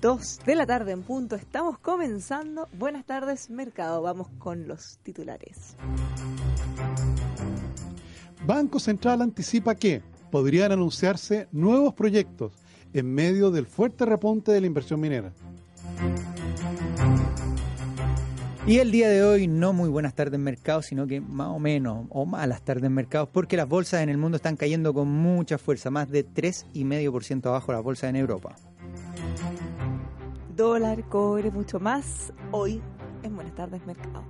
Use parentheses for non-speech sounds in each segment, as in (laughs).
Dos de la tarde en punto. Estamos comenzando. Buenas tardes, mercado. Vamos con los titulares. Banco Central anticipa que podrían anunciarse nuevos proyectos en medio del fuerte repunte de la inversión minera. Y el día de hoy no muy buenas tardes en mercado, sino que más o menos, o malas tardes en mercado, porque las bolsas en el mundo están cayendo con mucha fuerza, más de 3,5% abajo las bolsas en Europa. Dólar, cobre, mucho más. Hoy en Buenas tardes, mercado.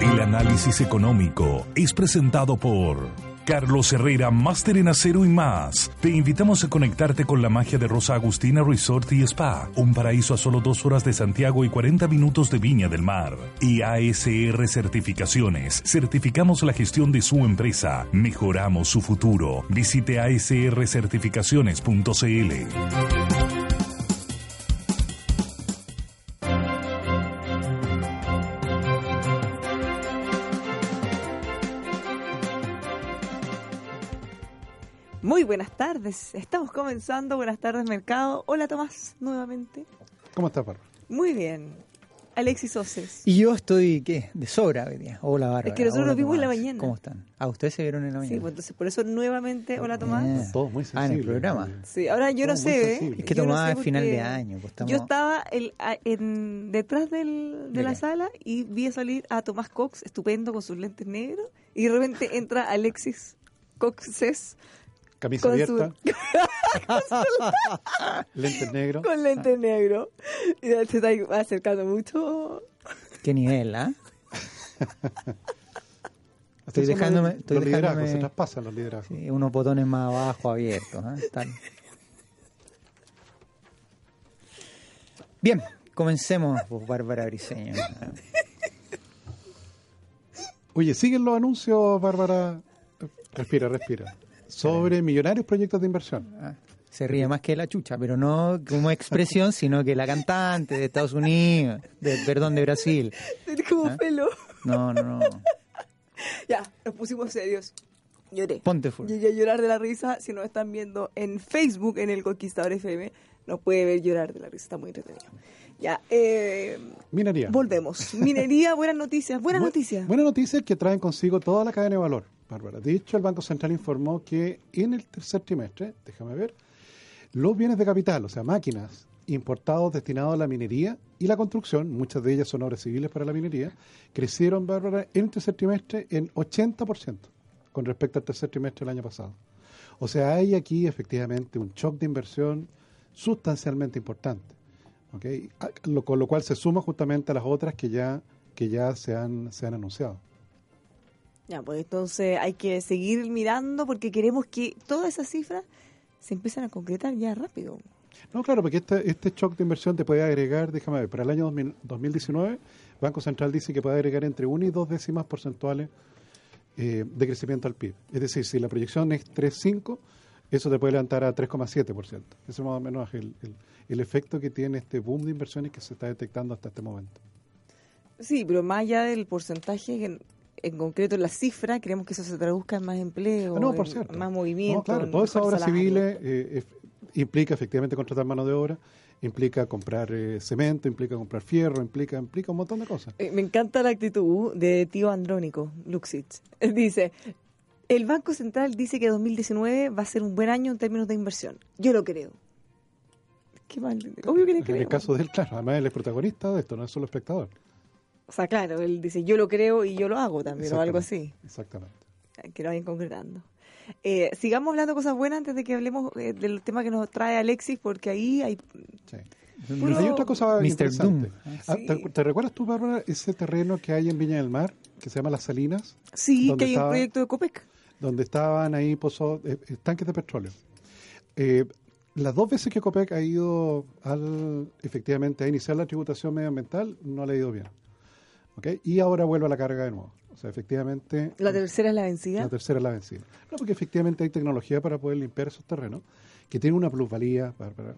El análisis económico es presentado por Carlos Herrera, máster en acero y más. Te invitamos a conectarte con la magia de Rosa Agustina Resort y Spa, un paraíso a solo dos horas de Santiago y 40 minutos de Viña del Mar. Y ASR Certificaciones. Certificamos la gestión de su empresa. Mejoramos su futuro. Visite asrcertificaciones.cl. buenas tardes. Estamos comenzando. Buenas tardes, mercado. Hola, Tomás, nuevamente. ¿Cómo estás, Bárbara? Muy bien. Alexis Oces. Y yo estoy, ¿qué? De sobra hoy día. Hola, Bárbara. Es que nosotros Hola, nos vimos en la Tomás. mañana. ¿Cómo están? Ah, ustedes se vieron en la mañana. Sí, pues entonces por eso nuevamente, hola Tomás. Eh. Todos muy Ah, en el sensibles. programa. Sí, ahora yo no Todos sé, ¿eh? sensibles. Es que Yo no Tomás sé es final de año, pues estamos- Yo estaba el- a- en, detrás del- de ¿De la qué? sala y vi salir a Tomás Cox, estupendo, con sus lentes negros, y de repente entra Alexis Coxes Camisa Con abierta. (laughs) lentes negros. con lentes negros. Y se está acercando mucho. Qué nivel, ¿ah? (laughs) Estoy dejándome- los, estoy los liderazgos, dejándome- se traspasan los liderazgos. Sí, unos botones más abajo abiertos. ¿ah? Están- Bien, comencemos, pues, Bárbara Briseño. (laughs) Oye, siguen los anuncios, Bárbara. Respira, respira. Sobre millonarios proyectos de inversión. Ah, Se ríe más que la chucha, pero no como expresión, sino que la cantante de Estados Unidos, de, perdón, de Brasil. Como ¿Ah? pelo. No, no, no. Ya, nos pusimos serios. Lloré. Ponte full. Llegué a llorar de la risa. Si nos están viendo en Facebook, en el Conquistador FM, nos puede ver llorar de la risa. Está muy entretenido. Ya, eh, Minería. volvemos. Minería, buenas noticias. Buenas Bu- noticias. Buenas noticias que traen consigo toda la cadena de valor, Bárbara. De hecho, el Banco Central informó que en el tercer trimestre, déjame ver, los bienes de capital, o sea, máquinas importados destinados a la minería y la construcción, muchas de ellas son obras civiles para la minería, crecieron, Bárbara, en el tercer trimestre en 80% con respecto al tercer trimestre del año pasado. O sea, hay aquí efectivamente un shock de inversión sustancialmente importante. con lo cual se suma justamente a las otras que ya, que ya se, han, se han anunciado. Ya, pues entonces hay que seguir mirando porque queremos que todas esas cifras se empiecen a concretar ya rápido. No, claro, porque este, este shock de inversión te puede agregar, déjame ver, para el año 2000 2019, Banco Central dice que puede agregar entre 1 y 2 décimas porcentuales eh, de crecimiento al PIB. Es decir, si la proyección es 3,5, eso te puede levantar a 3,7%. Ese es más o menos el, el- el efecto que tiene este boom de inversiones que se está detectando hasta este momento. Sí, pero más allá del porcentaje, en, en concreto la cifra, queremos que eso se traduzca en más empleo, Ah, no, por en cierto. más movimiento. No, claro, en todas esas obras civiles eh, implica efectivamente contratar mano de obra, implica comprar eh, cemento, implica comprar fierro, implica, implica un montón de cosas. Eh, Me encanta la actitud de tío Andrónico, Luxich. (laughs) Dice, el Banco Central dice que 2019 va a ser un buen año en términos de inversión. Yo lo creo. Qué mal. Obvio que le En creo. el caso de él, claro, además él es protagonista de esto, no es solo espectador. O sea, claro, él dice, yo lo creo y yo lo hago también, o algo así. Exactamente. Que lo vayan concretando. Eh, sigamos hablando cosas buenas antes de que hablemos eh, del tema que nos trae Alexis, porque ahí hay... Sí. Puro- Hay otra cosa interesante. Doom. Ah, Sí. ¿te, te recuerdas tú, Bárbara, ese terreno que hay en Viña del Mar, que se llama Las Salinas, Sí, ¿Dónde que hay un proyecto de COPEC. donde estaban ahí pozos, eh, eh, tanques de petróleo? Eh, las dos veces que COPEC ha ido al, efectivamente a iniciar la tributación medioambiental, no le ha ido bien. Y ahora vuelve a la carga de nuevo. O sea, efectivamente... La tercera es la vencida. La tercera es la vencida. No, porque efectivamente hay tecnología para poder limpiar esos terrenos que tienen una plusvalía,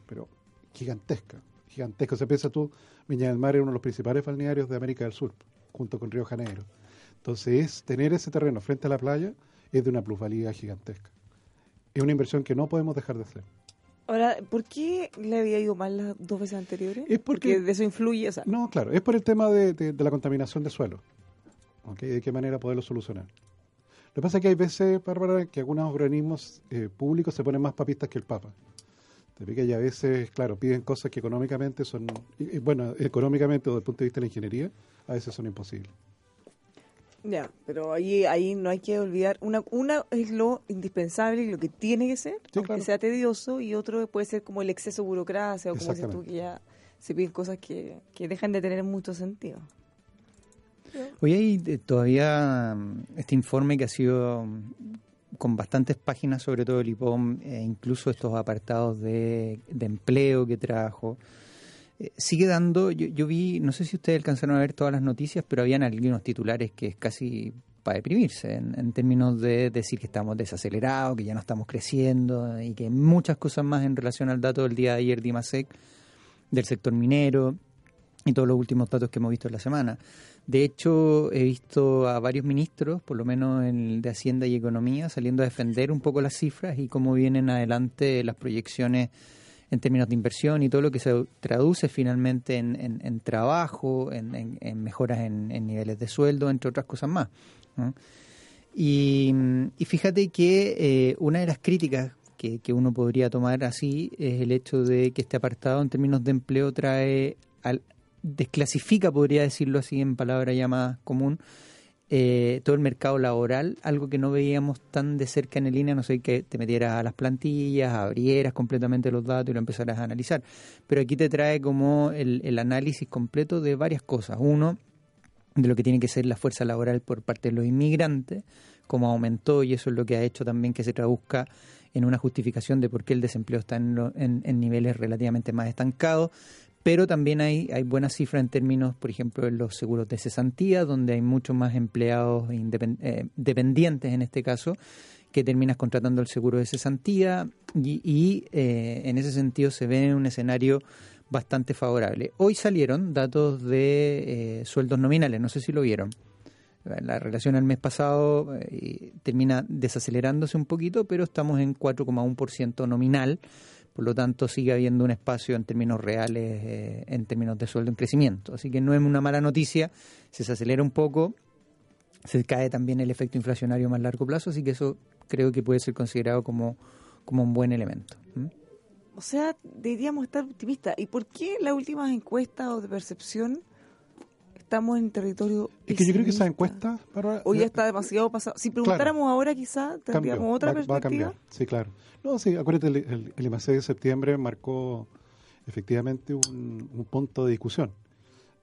pero gigantesca, gigantesco. Se piensa tú, Viña del Mar es uno de los principales balnearios de América del Sur, junto con Río Janeiro. Entonces, es, tener ese terreno frente a la playa es de una plusvalía gigantesca. Es una inversión que no podemos dejar de hacer. Ahora, ¿por qué le había ido mal las dos veces anteriores? Es porque- de eso influye, o sea, No, claro, es por el tema de, de- de la contaminación de suelo. ¿ok? De qué manera poderlo solucionar. Lo que pasa es que hay veces, Bárbara, que algunos organismos eh, públicos se ponen más papistas que el Papa. Te fijas, y a veces, claro, piden cosas que económicamente son, y- y, bueno, económicamente o desde el punto de vista de la ingeniería, a veces son imposibles. Ya, pero ahí, ahí no hay que olvidar, una, una es lo indispensable y lo que tiene que ser, Sí, aunque claro. sea tedioso, y otro puede ser como el exceso de burocracia, o como dices tú, que ya se piden cosas que, que dejan de tener mucho sentido. Hoy hay eh, todavía mm, este informe que ha sido mm, con bastantes páginas, sobre todo el IPOM, e incluso estos apartados de, de empleo que trajo. Eh, sigue dando, yo, yo vi, no sé si ustedes alcanzaron a ver todas las noticias, pero habían algunos titulares que es casi para deprimirse, en, términos de decir que estamos desacelerados, que ya no estamos creciendo y que muchas cosas más en relación al dato del día de ayer de IMASEC, del sector minero y todos los últimos datos que hemos visto en la semana. De hecho, he visto a varios ministros, por lo menos en el de Hacienda y Economía, saliendo a defender un poco las cifras y cómo vienen adelante las proyecciones en términos de inversión y todo lo que se traduce finalmente en, en- trabajo, en, mejoras en, niveles de sueldo, entre otras cosas más. y fíjate que eh, una de las críticas que, que uno podría tomar así es el hecho de que este apartado en términos de empleo trae al, desclasifica, podría decirlo así en palabra ya más común, eh, todo el mercado laboral, algo que no veíamos tan de cerca en el línea, no sé, que te metieras a las plantillas, abrieras completamente los datos y lo empezaras a analizar. Pero aquí te trae como el, análisis completo de varias cosas. Uno, de lo que tiene que ser la fuerza laboral por parte de los inmigrantes, cómo aumentó y eso es lo que ha hecho también que se traduzca en una justificación de por qué el desempleo está en, en- en niveles relativamente más estancados. Pero también hay, hay buenas cifras en términos, por ejemplo, en los seguros de cesantía, donde hay muchos más empleados eh, dependientes en este caso, que terminas contratando el seguro de cesantía y, y, eh, en ese sentido se ve en un escenario bastante favorable. Hoy salieron datos de eh, sueldos nominales, no sé si lo vieron. La relación al mes pasado eh, termina desacelerándose un poquito, pero estamos en 4,1% nominal, por lo tanto sigue habiendo un espacio en términos reales, eh, en términos de sueldo en crecimiento. Así que no es una mala noticia, se desacelera un poco, se cae también el efecto inflacionario a más largo plazo, así que eso creo que puede ser considerado como, como un buen elemento. O sea, deberíamos estar optimistas. ¿Y por qué las últimas encuestas o de percepción estamos en territorio Es que yo creo que esa encuesta, ya eh, está demasiado pasado. Si preguntáramos ahora, quizá tendríamos cambió, otra va, va a perspectiva. cambiar, sí, claro. No, sí, acuérdate, el, el, el IMACE de septiembre marcó efectivamente un, un punto de discusión.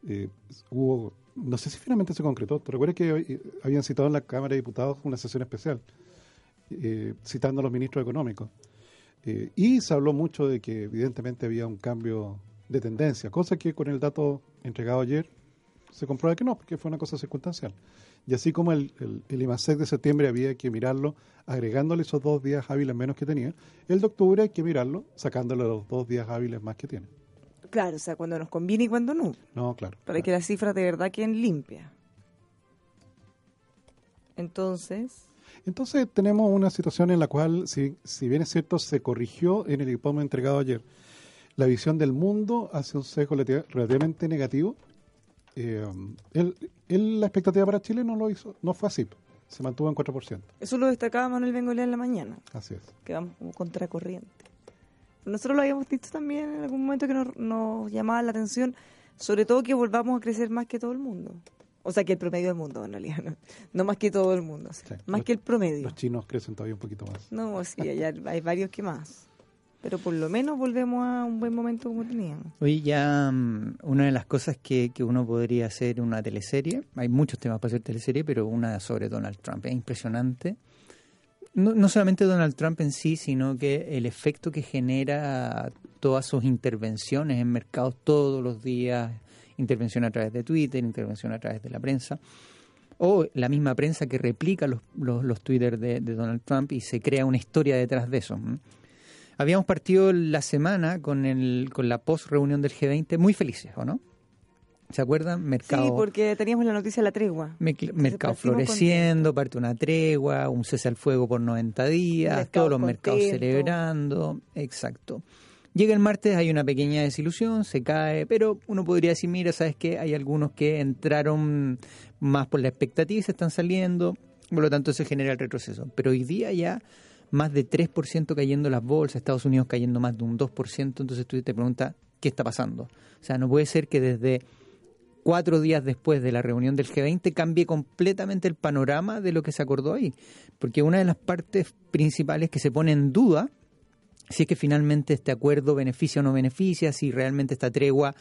Eh, hubo, no sé si finalmente se concretó, ¿te recuerdas que eh, habían citado en la Cámara de Diputados una sesión especial, eh, citando a los ministros económicos? Eh, y se habló mucho de que evidentemente había un cambio de tendencia, cosa que con el dato entregado ayer se comprueba que no, porque fue una cosa circunstancial. Y así como el, el, el IMASEC de septiembre había que mirarlo agregándole esos dos días hábiles menos que tenía, el de octubre hay que mirarlo sacándole los dos días hábiles más que tiene. Claro, o sea, cuando nos conviene y cuando no. No, claro. Para claro. que las cifras de verdad queden limpias. Entonces, Entonces tenemos una situación en la cual, si, si bien es cierto, se corrigió en el informe entregado ayer, la visión del mundo hace un sesgo relati- relativamente negativo. Eh, él- él- la expectativa para Chile no lo hizo, no fue así, se mantuvo en 4%. eso lo destacaba Manuel Bengolea en la mañana, Así es. que vamos como contracorriente. Nosotros lo habíamos dicho también en algún momento que nos, nos llamaba la atención, sobre todo que volvamos a crecer más que todo el mundo. O sea, que el promedio del mundo, en realidad. No, No más que todo el mundo, o sea, Sí. más Los- que el promedio. Los chinos crecen todavía un poquito más. No, sí, hay, hay varios que más. Pero por lo menos volvemos a un buen momento como teníamos. Oye, ya mm, una de las cosas que, que uno podría hacer una teleserie, hay muchos temas para hacer teleserie, pero una sobre Donald Trump, es impresionante. No, no solamente Donald Trump en sí, sino que el efecto que genera todas sus intervenciones en mercados todos los días, intervención a través de Twitter, intervención a través de la prensa, o la misma prensa que replica los, los, los Twitter de Donald Trump y se crea una historia detrás de eso. Habíamos partido la semana con, el, con la post-reunión del G20 muy felices, ¿o no? ¿Se acuerdan? Mercado, Sí, porque teníamos la noticia de la tregua. me- mercado floreciendo, parte una tregua, un cese al fuego por 90 días, todos los mercados celebrando. Exacto. Llega el martes, hay una pequeña desilusión, se cae, pero uno podría decir, mira, ¿sabes qué? Hay algunos que entraron más por la expectativa y se están saliendo, por lo tanto se genera el retroceso. Pero hoy día ya más de 3% cayendo las bolsas, Estados Unidos cayendo más de un 2%, entonces tú te preguntas, ¿qué está pasando? O sea, no puede ser que desde cuatro días después de la reunión del G20 cambie completamente el panorama de lo que se acordó ahí. Porque una de las partes principales que se pone en duda, si es que finalmente este acuerdo beneficia o no beneficia, si realmente esta tregua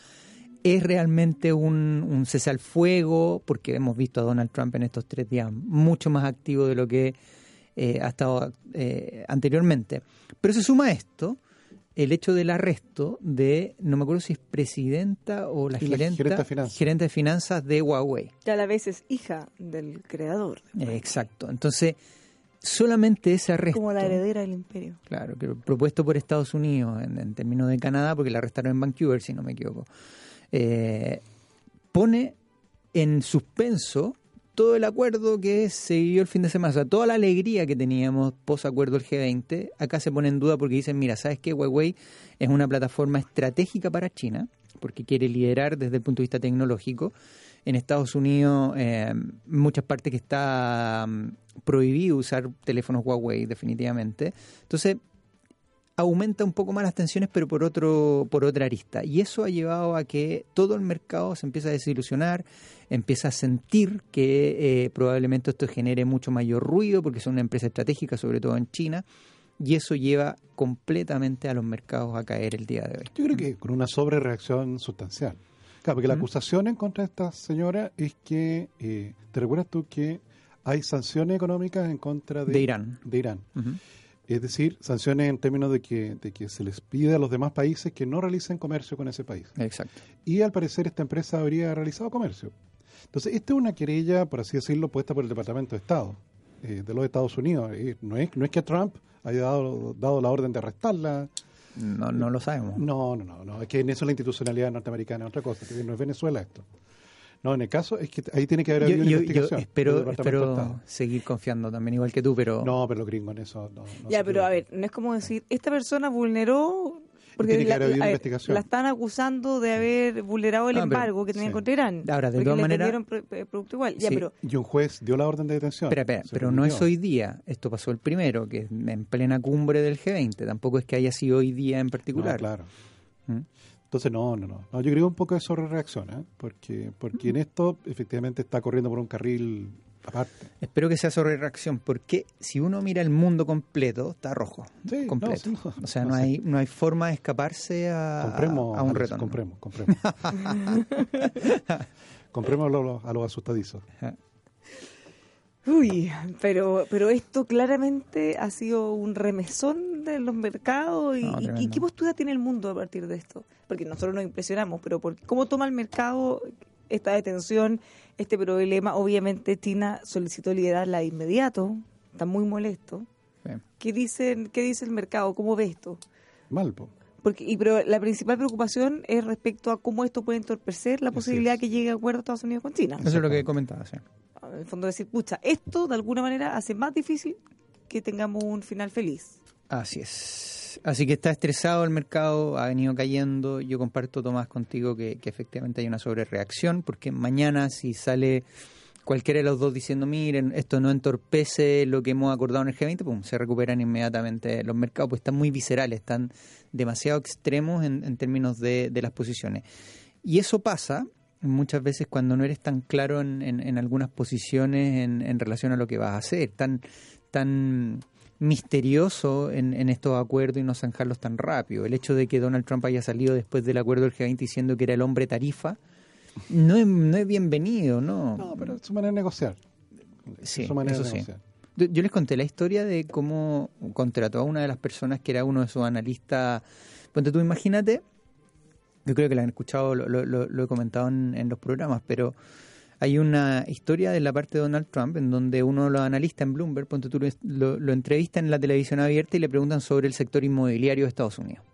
es realmente un, un cese al fuego, porque hemos visto a Donald Trump en estos tres días mucho más activo de lo que eh, ha estado eh, anteriormente. Pero se suma a esto el hecho del arresto de, no me acuerdo si es presidenta o la gerenta, gerente de finanzas. gerente de finanzas de Huawei. Que a la vez es hija del creador. Eh, Exacto. Entonces, solamente ese arresto. Como la heredera del imperio. Claro, que propuesto por Estados Unidos en, en términos de Canadá, porque la arrestaron en Vancouver, si no me equivoco, eh, pone en suspenso todo el acuerdo que se vivió el fin de semana, o sea, toda la alegría que teníamos post acuerdo del G20, acá se pone en duda porque dicen, mira, ¿sabes qué? Huawei es una plataforma estratégica para China, porque quiere liderar desde el punto de vista tecnológico. En Estados Unidos, eh, muchas partes que está mm, prohibido usar teléfonos Huawei, definitivamente. Entonces, aumenta un poco más las tensiones, pero por otro por otra arista. Y eso ha llevado a que todo el mercado se empieza a desilusionar, empieza a sentir que eh, probablemente esto genere mucho mayor ruido, porque son una empresa estratégica, sobre todo en China, y eso lleva completamente a los mercados a caer el día de hoy. Yo creo que con una sobrereacción sustancial. Claro, porque la acusación en contra de esta señora es que, eh, ¿te recuerdas tú que hay sanciones económicas en contra de, De Irán. de Irán? Ujú. Es decir, sanciones en términos de que, de que se les pide a los demás países que no realicen comercio con ese país. Exacto. Y al parecer esta empresa habría realizado comercio. Entonces, esta es una querella, por así decirlo, puesta por el Departamento de Estado eh, de los Estados Unidos. Eh, no, es, no es que Trump haya dado, dado la orden de arrestarla. No, no lo sabemos. No, no, no, no. Es que en eso la institucionalidad norteamericana es otra cosa. que No es Venezuela esto. No, en el caso es que ahí tiene que haber Yo, habido una yo- yo investigación. del espero, espero seguir confiando también, igual que tú, pero... No, pero los gringos en eso no. no ya, pero a ver, no es como decir, esta persona vulneró... Porque Tiene que la, haber habido a ver, investigación. la están acusando de haber vulnerado el Ah, pero- embargo que tenía sí. contra Irán. Ahora, de todas le maneras- eh, producto igual. Ya, pero Y un juez dio la orden de detención. Espera, espera, pero no es hoy día. Esto pasó el primero, que es en plena cumbre del G20. Tampoco es que haya sido hoy día en particular. No, claro. ¿Mm? Entonces, no, no, no, no. Yo creo un poco de sobrereacción, ¿eh? porque, porque en esto efectivamente está corriendo por un carril aparte. Espero que sea sobre reacción, porque si uno mira el mundo completo, está rojo. Sí, no, completo. sí, no, o sea, no hay, no hay forma de escaparse a, Compremos, a un retorno. compremos, (laughs) compremos. compremos a los, a los asustadizos. Uy, pero, pero esto claramente ha sido un remesón de los mercados. ¿Y, No, y- y tremendo. qué postura tiene el mundo a partir de esto? Porque nosotros nos impresionamos, pero por, ¿cómo toma el mercado esta detención, este problema? Obviamente China solicitó liderarla de inmediato, está muy molesto. Sí. ¿Qué, dicen, ¿Qué dice el mercado? ¿Cómo ve esto? Mal, po. Porque, y pero la principal preocupación es respecto a cómo esto puede entorpecer la Así posibilidad es. que llegue a acuerdo Estados Unidos con China. Eso es lo que comentaba. sí. En el fondo decir, pucha, esto de alguna manera hace más difícil que tengamos un final feliz. Así es. Así que está estresado el mercado, ha venido cayendo. Yo comparto, Tomás, contigo que, que efectivamente hay una sobrereacción, porque mañana si sale cualquiera de los dos diciendo, miren, esto no entorpece lo que hemos acordado en el G20, pum, se recuperan inmediatamente los mercados, pues están muy viscerales, están demasiado extremos en, en términos de, de las posiciones. Y eso pasa muchas veces cuando no eres tan claro en, en- en algunas posiciones en, relación a lo que vas a hacer, tan, tan misterioso en, en estos acuerdos y no zanjarlos tan rápido. El hecho de que Donald Trump haya salido después del acuerdo del G20 diciendo que era el hombre tarifa, no es, no es bienvenido, ¿no? No, pero es su manera de negociar. Sí, su manera eso de sí. negociar. Yo yo les conté la historia de cómo contrató a una de las personas que era uno de sus analistas. Ponte tú, imagínate, yo creo que lo han escuchado, lo, lo- lo- lo he comentado en, en los programas, pero Hay una historia de la parte de Donald Trump en donde uno de los analistas en Bloomberg, lo, lo entrevista en la televisión abierta y le preguntan sobre el sector inmobiliario de Estados Unidos.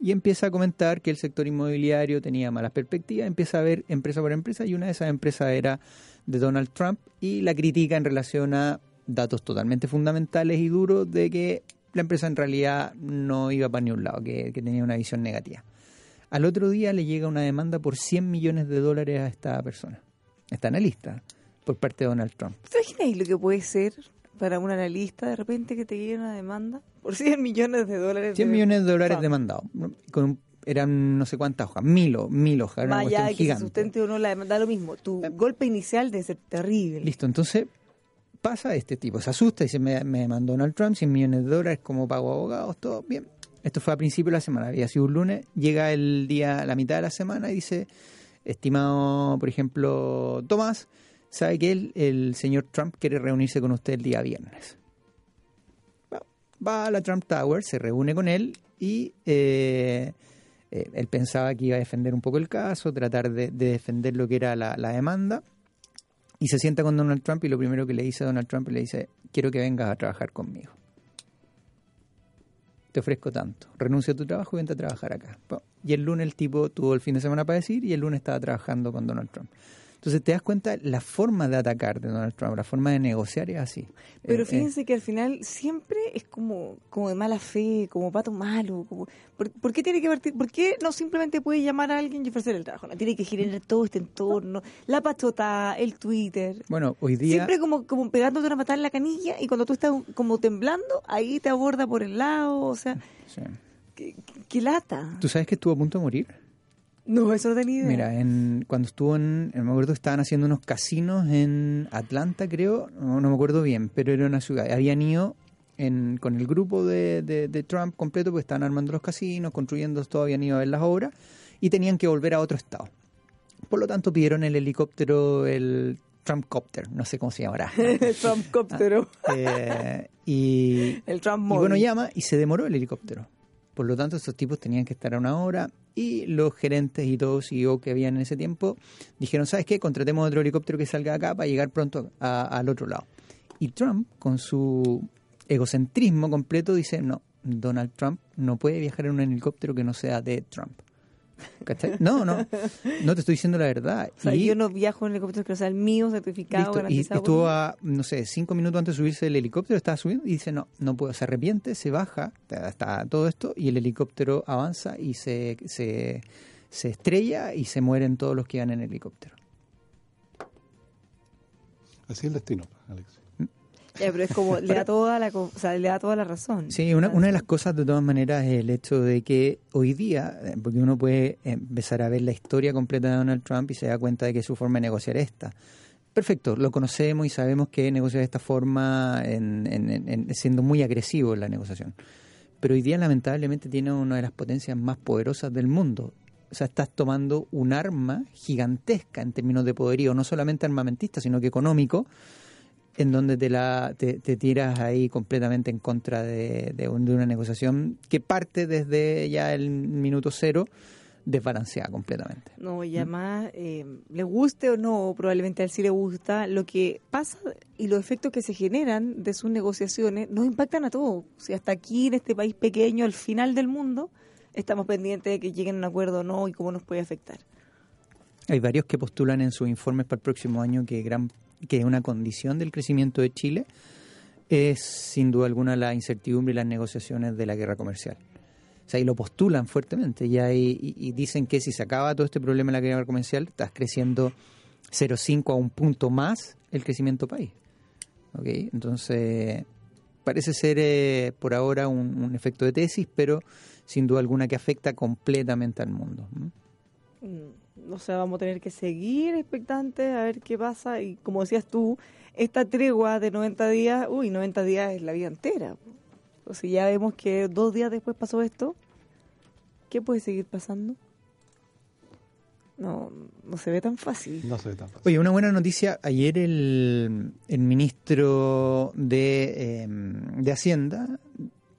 Y empieza a comentar que el sector inmobiliario tenía malas perspectivas, empieza a ver empresa por empresa y una de esas empresas era de Donald Trump y la critica en relación a datos totalmente fundamentales y duros de que la empresa en realidad no iba para ni un lado, que, que tenía una visión negativa. Al otro día le llega una demanda por 100 millones de dólares a esta persona, a esta analista, por parte de Donald Trump. ¿Te imaginas lo que puede ser para un analista de repente que te llegue una demanda por (laughs) 100 millones de dólares? 100 de- millones de dólares demandados. Con eran no sé cuántas hojas, mil, o- mil hojas, era una que se gigante. sustente o no la demanda, da lo mismo. Tu golpe inicial debe ser terrible. Listo, entonces pasa este tipo, se asusta y dice, me, me mandó Donald Trump 100 millones de dólares como pago a abogados, todo bien. Esto fue a principio de la semana, había sido un lunes, llega el día, la mitad de la semana y dice, estimado, por ejemplo, Tomás, sabe que el, el señor Trump quiere reunirse con usted el día viernes. Va- a la Trump Tower, se reúne con él y eh, eh, él pensaba que iba a defender un poco el caso, tratar de, de defender lo que era la, la demanda. Y se sienta con Donald Trump y lo primero que le dice a Donald Trump le dice, quiero que vengas a trabajar conmigo. Te ofrezco tanto. Renuncia a tu trabajo y vente a trabajar acá. Y el lunes el tipo tuvo el fin de semana para decir y el lunes estaba trabajando con Donald Trump. Entonces te das cuenta la forma de atacar de Donald Trump, la forma de negociar es así. Pero Eh, eh, fíjense que al final siempre es como, como de mala fe, como pato malo. Como, ¿por, por qué tiene que partir? ¿Por qué no simplemente puede llamar a alguien y ofrecer el trabajo? No tiene que generar todo este entorno, la pachota, el Twitter. bueno, hoy día... Siempre como, como pegándote una patada en la canilla y cuando tú estás como temblando, ahí te aborda por el lado. O sea, Sí. qué, qué lata. ¿Tú sabes que estuvo a punto de morir? No, eso no tenía idea. Mira, en, cuando estuvo en, me acuerdo estaban haciendo unos casinos en Atlanta, creo, no, no me acuerdo bien, pero era una ciudad. Habían ido en, con el grupo de, de- de Trump completo, pues estaban armando los casinos, construyendo todo, habían ido a ver las obras y tenían que volver a otro estado. Por lo tanto, pidieron el helicóptero, el Trumpcopter, no sé cómo se llamará. (laughs) el Trumpcóptero, Eh, y, el Trump y bueno, llama y se demoró el helicóptero. Por lo tanto, estos tipos tenían que estar a una hora y los gerentes y todos CEO que habían en ese tiempo dijeron, ¿sabes qué? Contratemos otro helicóptero que salga acá para llegar pronto al otro lado. Y Trump, con su egocentrismo completo, dice, no, Donald Trump no puede viajar en un helicóptero que no sea de Trump. ¿Cachai? No, no, no te estoy diciendo la verdad. O sea, Y- yo no viajo en helicóptero sea el mío, certificado, Listo, Y estuvo a, no sé, cinco minutos antes de subirse del helicóptero, estaba subiendo y dice, no, no puedo, se arrepiente, se baja, está todo esto, y el helicóptero avanza y se, se, se estrella y se mueren todos los que iban en el helicóptero. Así es el destino, Alex. Pero es como, le da toda la, o sea, le da toda la razón. Sí, una, una de las cosas de todas maneras es el hecho de que hoy día, eh, porque uno puede empezar a ver la historia completa de Donald Trump y se da cuenta de que su forma de negociar es esta. Perfecto, lo conocemos y sabemos que negocia de esta forma en- en- en- siendo muy agresivo en la negociación. Pero hoy día lamentablemente tiene una de las potencias más poderosas del mundo. O sea, estás tomando un arma gigantesca en términos de poderío, no solamente armamentista, sino que económico, en donde te, la, te, te tiras ahí completamente en contra de, de un- de una negociación que parte desde ya el minuto cero desbalanceada completamente. No, y además, eh, le guste o no, probablemente a él sí le gusta, lo que pasa y los efectos que se generan de sus negociaciones nos impactan a todos. Si hasta aquí, en este país pequeño, al final del mundo, estamos pendientes de que lleguen a un acuerdo o no y cómo nos puede afectar. Hay varios que postulan en sus informes para el próximo año que, gran, que una condición del crecimiento de Chile es sin duda alguna la incertidumbre y las negociaciones de la guerra comercial. O sea, y lo postulan fuertemente y, y, dicen que si se acaba todo este problema de la guerra comercial, estás creciendo 0,5 a un punto más el crecimiento país. ¿Ok? Entonces, parece ser eh, por ahora un, efecto de tesis, pero sin duda alguna que afecta completamente al mundo. ¿m? Mm, O sea, vamos a tener que seguir expectantes a ver qué pasa. Y como decías tú, esta tregua de 90 días, uy, 90 días es la vida entera. O sea, ya vemos que dos días después pasó esto. ¿Qué puede seguir pasando? No, no se ve tan fácil. No se ve tan fácil. Oye, una buena noticia. Ayer el, el ministro de, eh, de Hacienda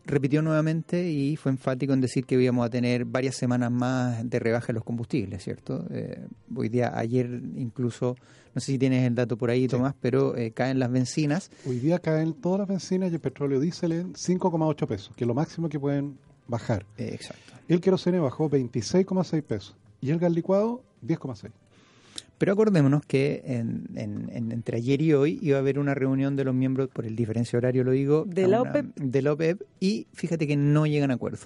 repitió nuevamente y fue enfático en decir que íbamos a tener varias semanas más de rebaja en los combustibles, ¿cierto? Eh, hoy día, ayer incluso, no sé si tienes el dato por ahí, Tomás, pero eh, caen las bencinas. Hoy día caen todas las bencinas y el petróleo diésel en 5,8 pesos, que es lo máximo que pueden bajar. Eh, exacto. El querosene bajó 26,6 pesos y el gas licuado 10,6. Pero acordémonos que en, en- en- entre ayer y hoy iba a haber una reunión de los miembros, por el diferencia horario lo digo, De la una- OPEP. de la OPEP, y fíjate que no llegan a acuerdo.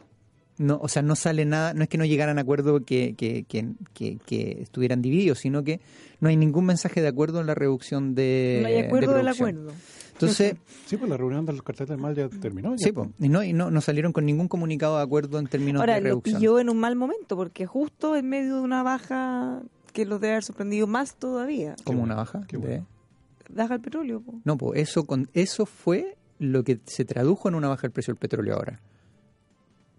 No, o sea, no sale nada, no es que no llegaran a acuerdo que, que, que, que- que estuvieran divididos, sino que no hay ningún mensaje de acuerdo en la reducción de no hay acuerdo de del acuerdo. Entonces, Sí, pues la reunión del cartel del mal ya terminó. ya. sí, po, y no, y no, no salieron con ningún comunicado de acuerdo en términos Ahora, de lo reducción. pilló en un mal momento, porque justo en medio de una baja que los debe haber sorprendido más todavía. como una baja. qué de- bueno. Baja el petróleo. po. No, pues eso, con, eso fue lo que se tradujo en una baja del precio del petróleo ahora.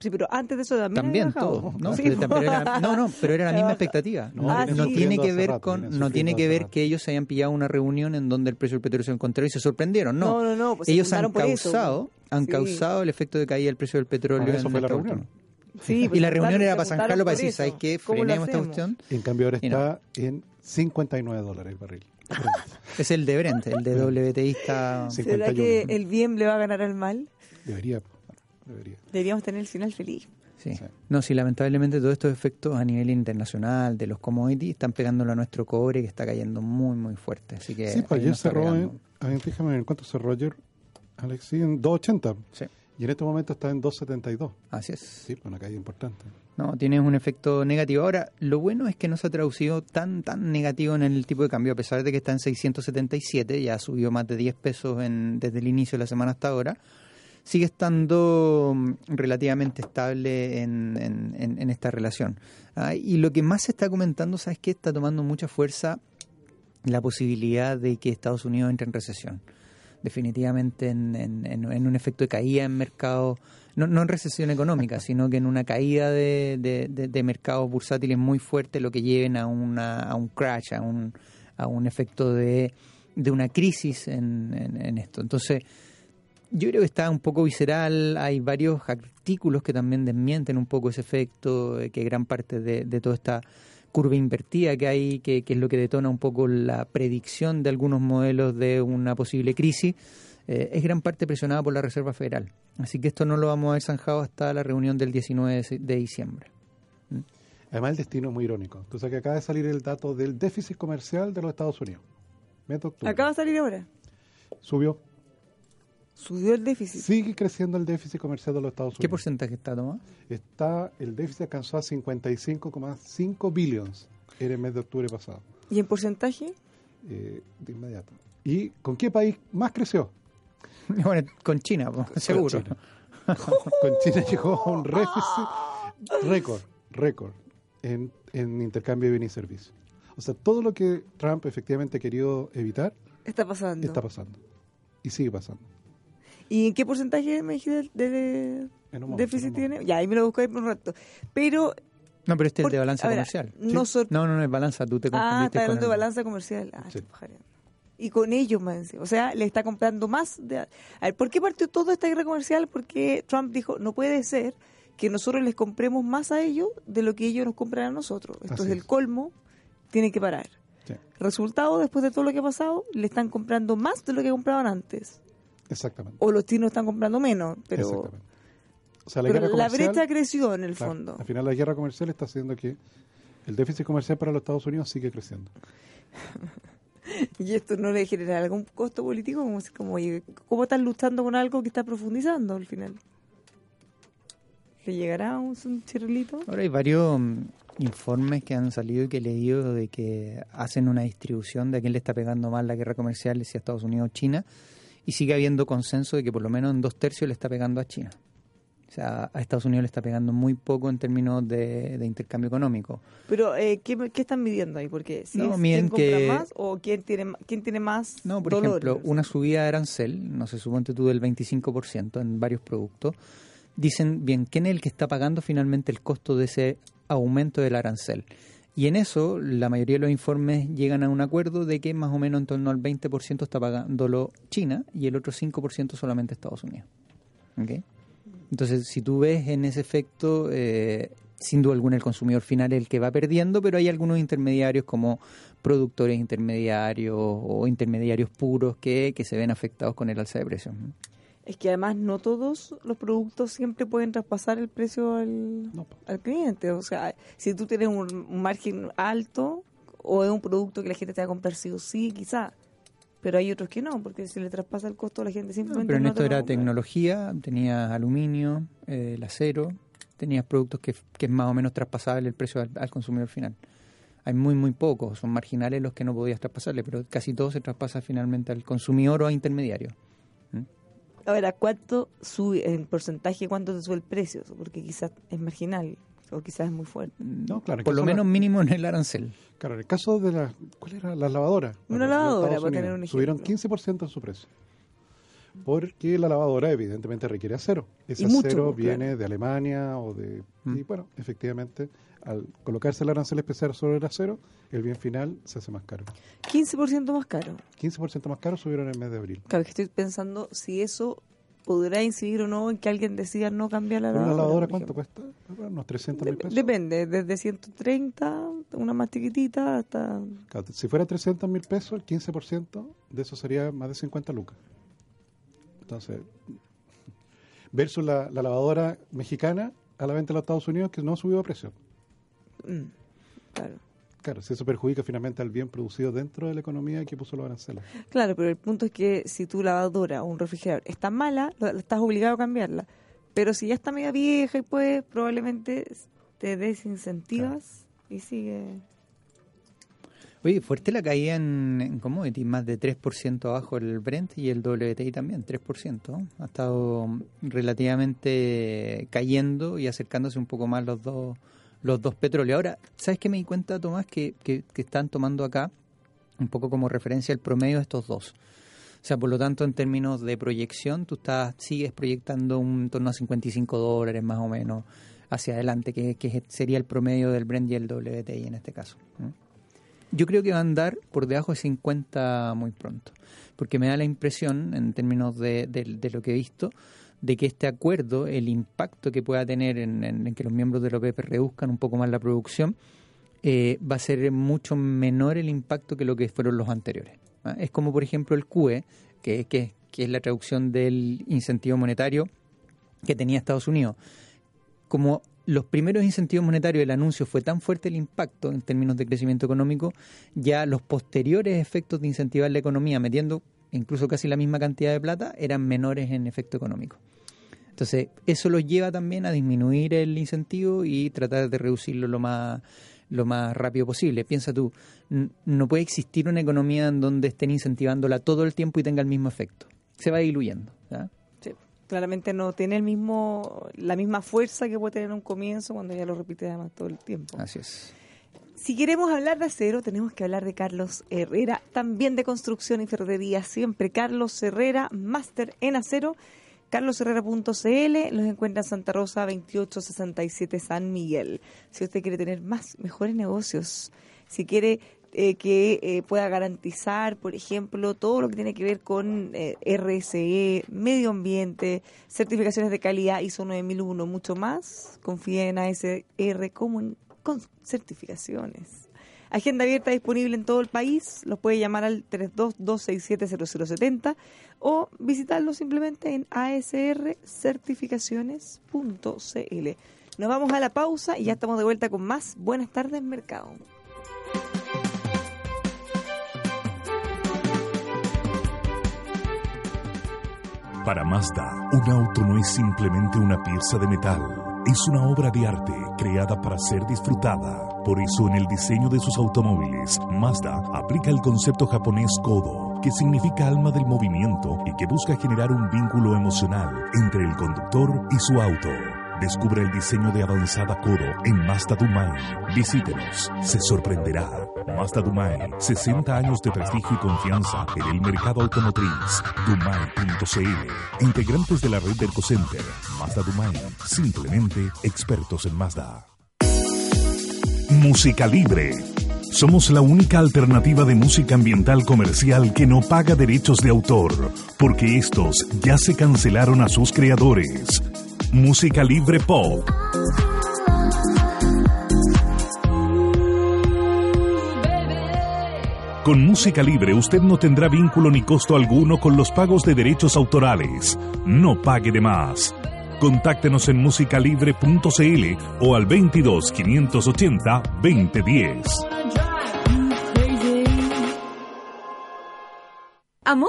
Sí, pero antes de eso también, También había bajado. todo, ¿no? Sí, Pero, po. pero era, no, no, pero era la misma (laughs) expectativa. No, No, Ah, no sí. tiene que ver rato, con, no tiene que ver que ellos se hayan pillado una reunión en donde el precio del petróleo se encontró y se sorprendieron. No, No, no, no, pues ellos han eso, causado, han Sí. causado el efecto de caída del precio del petróleo. Eso en fue la reunión. Sí, pues Y la se reunión era para juntaron zanjarlo, para decir. ¿sabes qué? ¿Cómo lo Frenemos esta cuestión. En cambio ahora Y no. está en 59 dólares el barril. Es el de Brent, el de WTI está... ¿Será 51. que el bien le va a ganar al mal? Debería, debería. Deberíamos tener el final feliz. Sí. Sí. No, sí, lamentablemente todos estos efectos a nivel internacional de los commodities están pegándolo a nuestro cobre que está cayendo muy, muy fuerte. Así que Sí, pues ayer está cerró a ver, ver en cuánto cerró ayer, Alex, sí, en 2.80. Sí, Y en este momento está en 2.72. así es. Sí, pues una caída importante. No, tienes un efecto negativo. Ahora, lo bueno es que no se ha traducido tan tan negativo en el tipo de cambio, a pesar de que está en 677, ya subió más de 10 pesos en, desde el inicio de la semana hasta ahora. Sigue estando mm, relativamente estable en, en- en- en esta relación. Ah, y lo que más se está comentando, ¿sabes qué? Está tomando mucha fuerza la posibilidad de que Estados Unidos entre en recesión. Definitivamente en, en- en- un efecto de caída en mercados, no, no en recesión económica, (laughs) sino que en una caída de, de- de- de mercados bursátiles muy fuerte, lo que lleven a, una, a un crash, a un, a un efecto de, de una crisis en, en- en esto. Entonces, yo creo que está un poco visceral, hay varios artículos que también desmienten un poco ese efecto, eh, que gran parte de, de toda esta curva invertida que hay, que, que es lo que detona un poco la predicción de algunos modelos de una posible crisis, eh, es gran parte presionada por la Reserva Federal. Así que esto no lo vamos a ver zanjado hasta la reunión del 19 de- diciembre. Además, el destino es muy irónico. Entonces, que acaba de salir el dato del déficit comercial de los Estados Unidos. Mes de octubre. Acaba de salir ahora. Subió. Subió el déficit. Sigue creciendo el déficit comercial de los Estados ¿Qué Unidos. porcentaje está, Tomás? Está, el déficit alcanzó a 55,5 billions en el mes de octubre pasado. ¿Y en porcentaje? eh, de inmediato. ¿Y con qué país más creció? (laughs) Bueno, con China, seguro. China. (laughs) con China llegó a un déficit récord, récord en, en intercambio de bienes y servicios. O sea, todo lo que Trump efectivamente ha querido evitar Está pasando. está pasando. Y sigue pasando. ¿Y en qué porcentaje me dijiste de, momento, déficit tiene? Ya, ahí me lo busco ahí por un rato. Pero, No, pero este es el de balanza ver, comercial. no sor- No, no, no es balanza, tú te ah, confundiste está con hablando de el- balanza comercial. Ah, Sí. Y con ellos más encima. O sea, le está comprando más. De... A ver, ¿por qué partió toda esta guerra comercial? Porque Trump dijo, no puede ser que nosotros les compremos más a ellos de lo que ellos nos compran a nosotros. Esto es el colmo, tiene que parar. Sí, Resultado, después de todo lo que ha pasado, le están comprando más de lo que compraban antes. Exactamente. O los chinos están comprando menos, pero, exactamente. O sea, la, pero guerra la brecha creció en el claro, fondo. al final la guerra comercial está haciendo que el déficit comercial para los Estados Unidos sigue creciendo. (laughs) ¿Y esto no le genera algún costo político? Como, ¿Cómo están luchando con algo que está profundizando al final? ¿Le llegará un, un chirrelito? Ahora hay varios mm, informes que han salido y que he leído de que hacen una distribución de a quién le está pegando más la guerra comercial, si a Estados Unidos o China, y sigue habiendo consenso de que por lo menos en dos tercios le está pegando a China. O sea, a Estados Unidos le está pegando muy poco en términos de, de intercambio económico. Pero, eh, ¿qué, qué están midiendo ahí? Porque si No, es quién compra que- más o quién tiene, quién tiene más No, por ejemplo, una subida de arancel, no sé, suponte tú del 25% en varios productos, dicen, bien, ¿quién es el que está pagando finalmente el costo de ese aumento del arancel? Y en eso, la mayoría de los informes llegan a un acuerdo de que más o menos en torno al 20% está pagándolo China y el otro 5% solamente Estados Unidos. Entonces, si tú ves en ese efecto, eh, sin duda alguna el consumidor final es el que va perdiendo, pero hay algunos intermediarios como productores intermediarios o intermediarios puros que, que se ven afectados con el alza de precios. Es que además no todos los productos siempre pueden traspasar el precio al, No, al cliente. O sea, si tú tienes un, un margen alto o es un producto que la gente te va a comprar sí o sí, quizá. Pero hay otros que no, porque si le traspasa el costo a la gente simplemente Pero en no esto te era tecnología, tenías aluminio, eh, el acero, tenías productos que, que es más o menos traspasable el precio al, al consumidor final. Hay muy, muy pocos, son marginales los que no podías traspasarle, pero casi todo se traspasa finalmente al consumidor o a intermediario. Ahora, ¿cuánto sube en porcentaje, cuánto te sube el precio? Porque quizás es marginal o quizás es muy fuerte. No, claro. Por lo de menos mínimo en el arancel. la- claro, en el caso de la. ¿Cuál era? La lavadora. Una Para lavadora, por tener un Subieron ejemplo. 15% en su precio. Porque la lavadora, evidentemente, requiere acero. Ese mucho, acero claro. viene de Alemania o de. Mm. Y bueno, efectivamente, al colocarse el arancel especial sobre el acero, el bien final se hace más caro. 15% más caro. 15% más caro subieron en el mes de abril. Claro, que estoy pensando si eso podrá incidir o no en que alguien decida no cambiar la ¿Pero lavadora. ¿Una lavadora cuánto cuesta? ¿Unos 300 mil pesos? Depende, desde 130, una más chiquitita, hasta... Claro, si fuera 300 mil pesos, el 15% de eso sería más de 50 lucas. Entonces, versus la, la lavadora mexicana a la venta en los Estados Unidos que no ha subido de precio. mm, claro. Claro, si eso perjudica finalmente al bien producido dentro de la economía que puso los aranceles. Claro, pero el punto es que si tu lavadora o un refrigerador está mala, lo- estás obligado a cambiarla. Pero si ya está media vieja y pues probablemente te desincentivas y sigue... Oye, fuerte la caída en, en commodities, más de 3% abajo el Brent y el WTI también, 3%. ¿no? Ha estado relativamente cayendo y acercándose un poco más los dos los dos petróleos. Ahora, ¿sabes qué me di cuenta, Tomás? Que, que, que están tomando acá un poco como referencia el promedio de estos dos. O sea, por lo tanto, en términos de proyección, tú estás sigues proyectando un torno a 55 dólares más o menos hacia adelante, que, que sería el promedio del Brent y el WTI en este caso. Yo creo que va a andar por debajo de 50 muy pronto, porque me da la impresión, en términos de, lo que he visto, de que este acuerdo, el impacto que pueda tener en, que los miembros de la OPEP reduzcan un poco más la producción, eh, va a ser mucho menor el impacto que lo que fueron los anteriores. ¿ah? Es como, por ejemplo, el QE, que, que, que es la traducción del incentivo monetario que tenía Estados Unidos. Como los primeros incentivos monetarios del anuncio fue tan fuerte el impacto en términos de crecimiento económico, ya los posteriores efectos de incentivar la economía, metiendo incluso casi la misma cantidad de plata, eran menores en efecto económico. Entonces, eso los lleva también a disminuir el incentivo y tratar de reducirlo lo más lo más rápido posible. Piensa tú, no puede existir una economía en donde estén incentivándola todo el tiempo y tenga el mismo efecto. Se va diluyendo. Claramente no tiene el mismo la misma fuerza que puede tener un comienzo cuando ya lo repite además todo el tiempo. Así es. Si queremos hablar de acero, tenemos que hablar de Carlos Herrera, también de construcción y ferretería, siempre Carlos Herrera, máster en acero, carlosherrera.cl, los encuentra en Santa Rosa 2867 San Miguel. Si usted quiere tener más, mejores negocios, si quiere eh, que eh, pueda garantizar, por ejemplo, todo lo que tiene que ver con eh, RSE, medio ambiente, certificaciones de calidad ISO 9001, mucho más, confíe en ASR con certificaciones. Agenda abierta disponible en todo el país. Los puede llamar al 322670070 o visitarlo simplemente en asrcertificaciones.cl. Nos vamos a la pausa y ya estamos de vuelta con más. Buenas tardes, mercado. Para Mazda, un auto no es simplemente una pieza de metal, es una obra de arte creada para ser disfrutada. Por eso en el diseño de sus automóviles, Mazda aplica el concepto japonés Kodo, que significa alma del movimiento y que busca generar un vínculo emocional entre el conductor y su auto. Descubra el diseño de avanzada Kodo en Mazda Dumai. Visítenos, se sorprenderá. Mazda Dumai, 60 años de prestigio y confianza en el mercado automotriz. Dumai.cl, integrantes de la red del Center. Mazda Dumai, simplemente expertos en Mazda. Música Libre. Somos la única alternativa de música ambiental comercial que no paga derechos de autor, porque estos ya se cancelaron a sus creadores. Música Libre Pop. Con música libre usted no tendrá vínculo ni costo alguno con los pagos de derechos autorales. No pague de más. Contáctenos en musicalibre.cl o al 22 580 2010. Amor,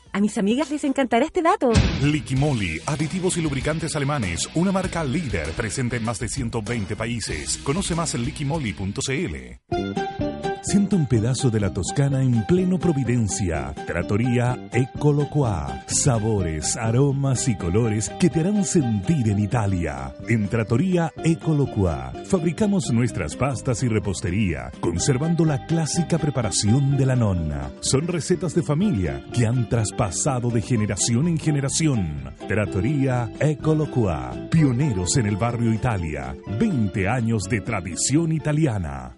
A mis amigas les encantará este dato. Liquimoli, aditivos y lubricantes alemanes, una marca líder presente en más de 120 países. Conoce más en liquimoli.cl. Sienta un pedazo de la Toscana en pleno Providencia. Trattoria Ecoloqua. Sabores, aromas y colores que te harán sentir en Italia. En Trattoria Ecoloqua fabricamos nuestras pastas y repostería, conservando la clásica preparación de la nonna. Son recetas de familia que han traspasado de generación en generación. Trattoria Ecoloqua. Pioneros en el barrio Italia. 20 años de tradición italiana.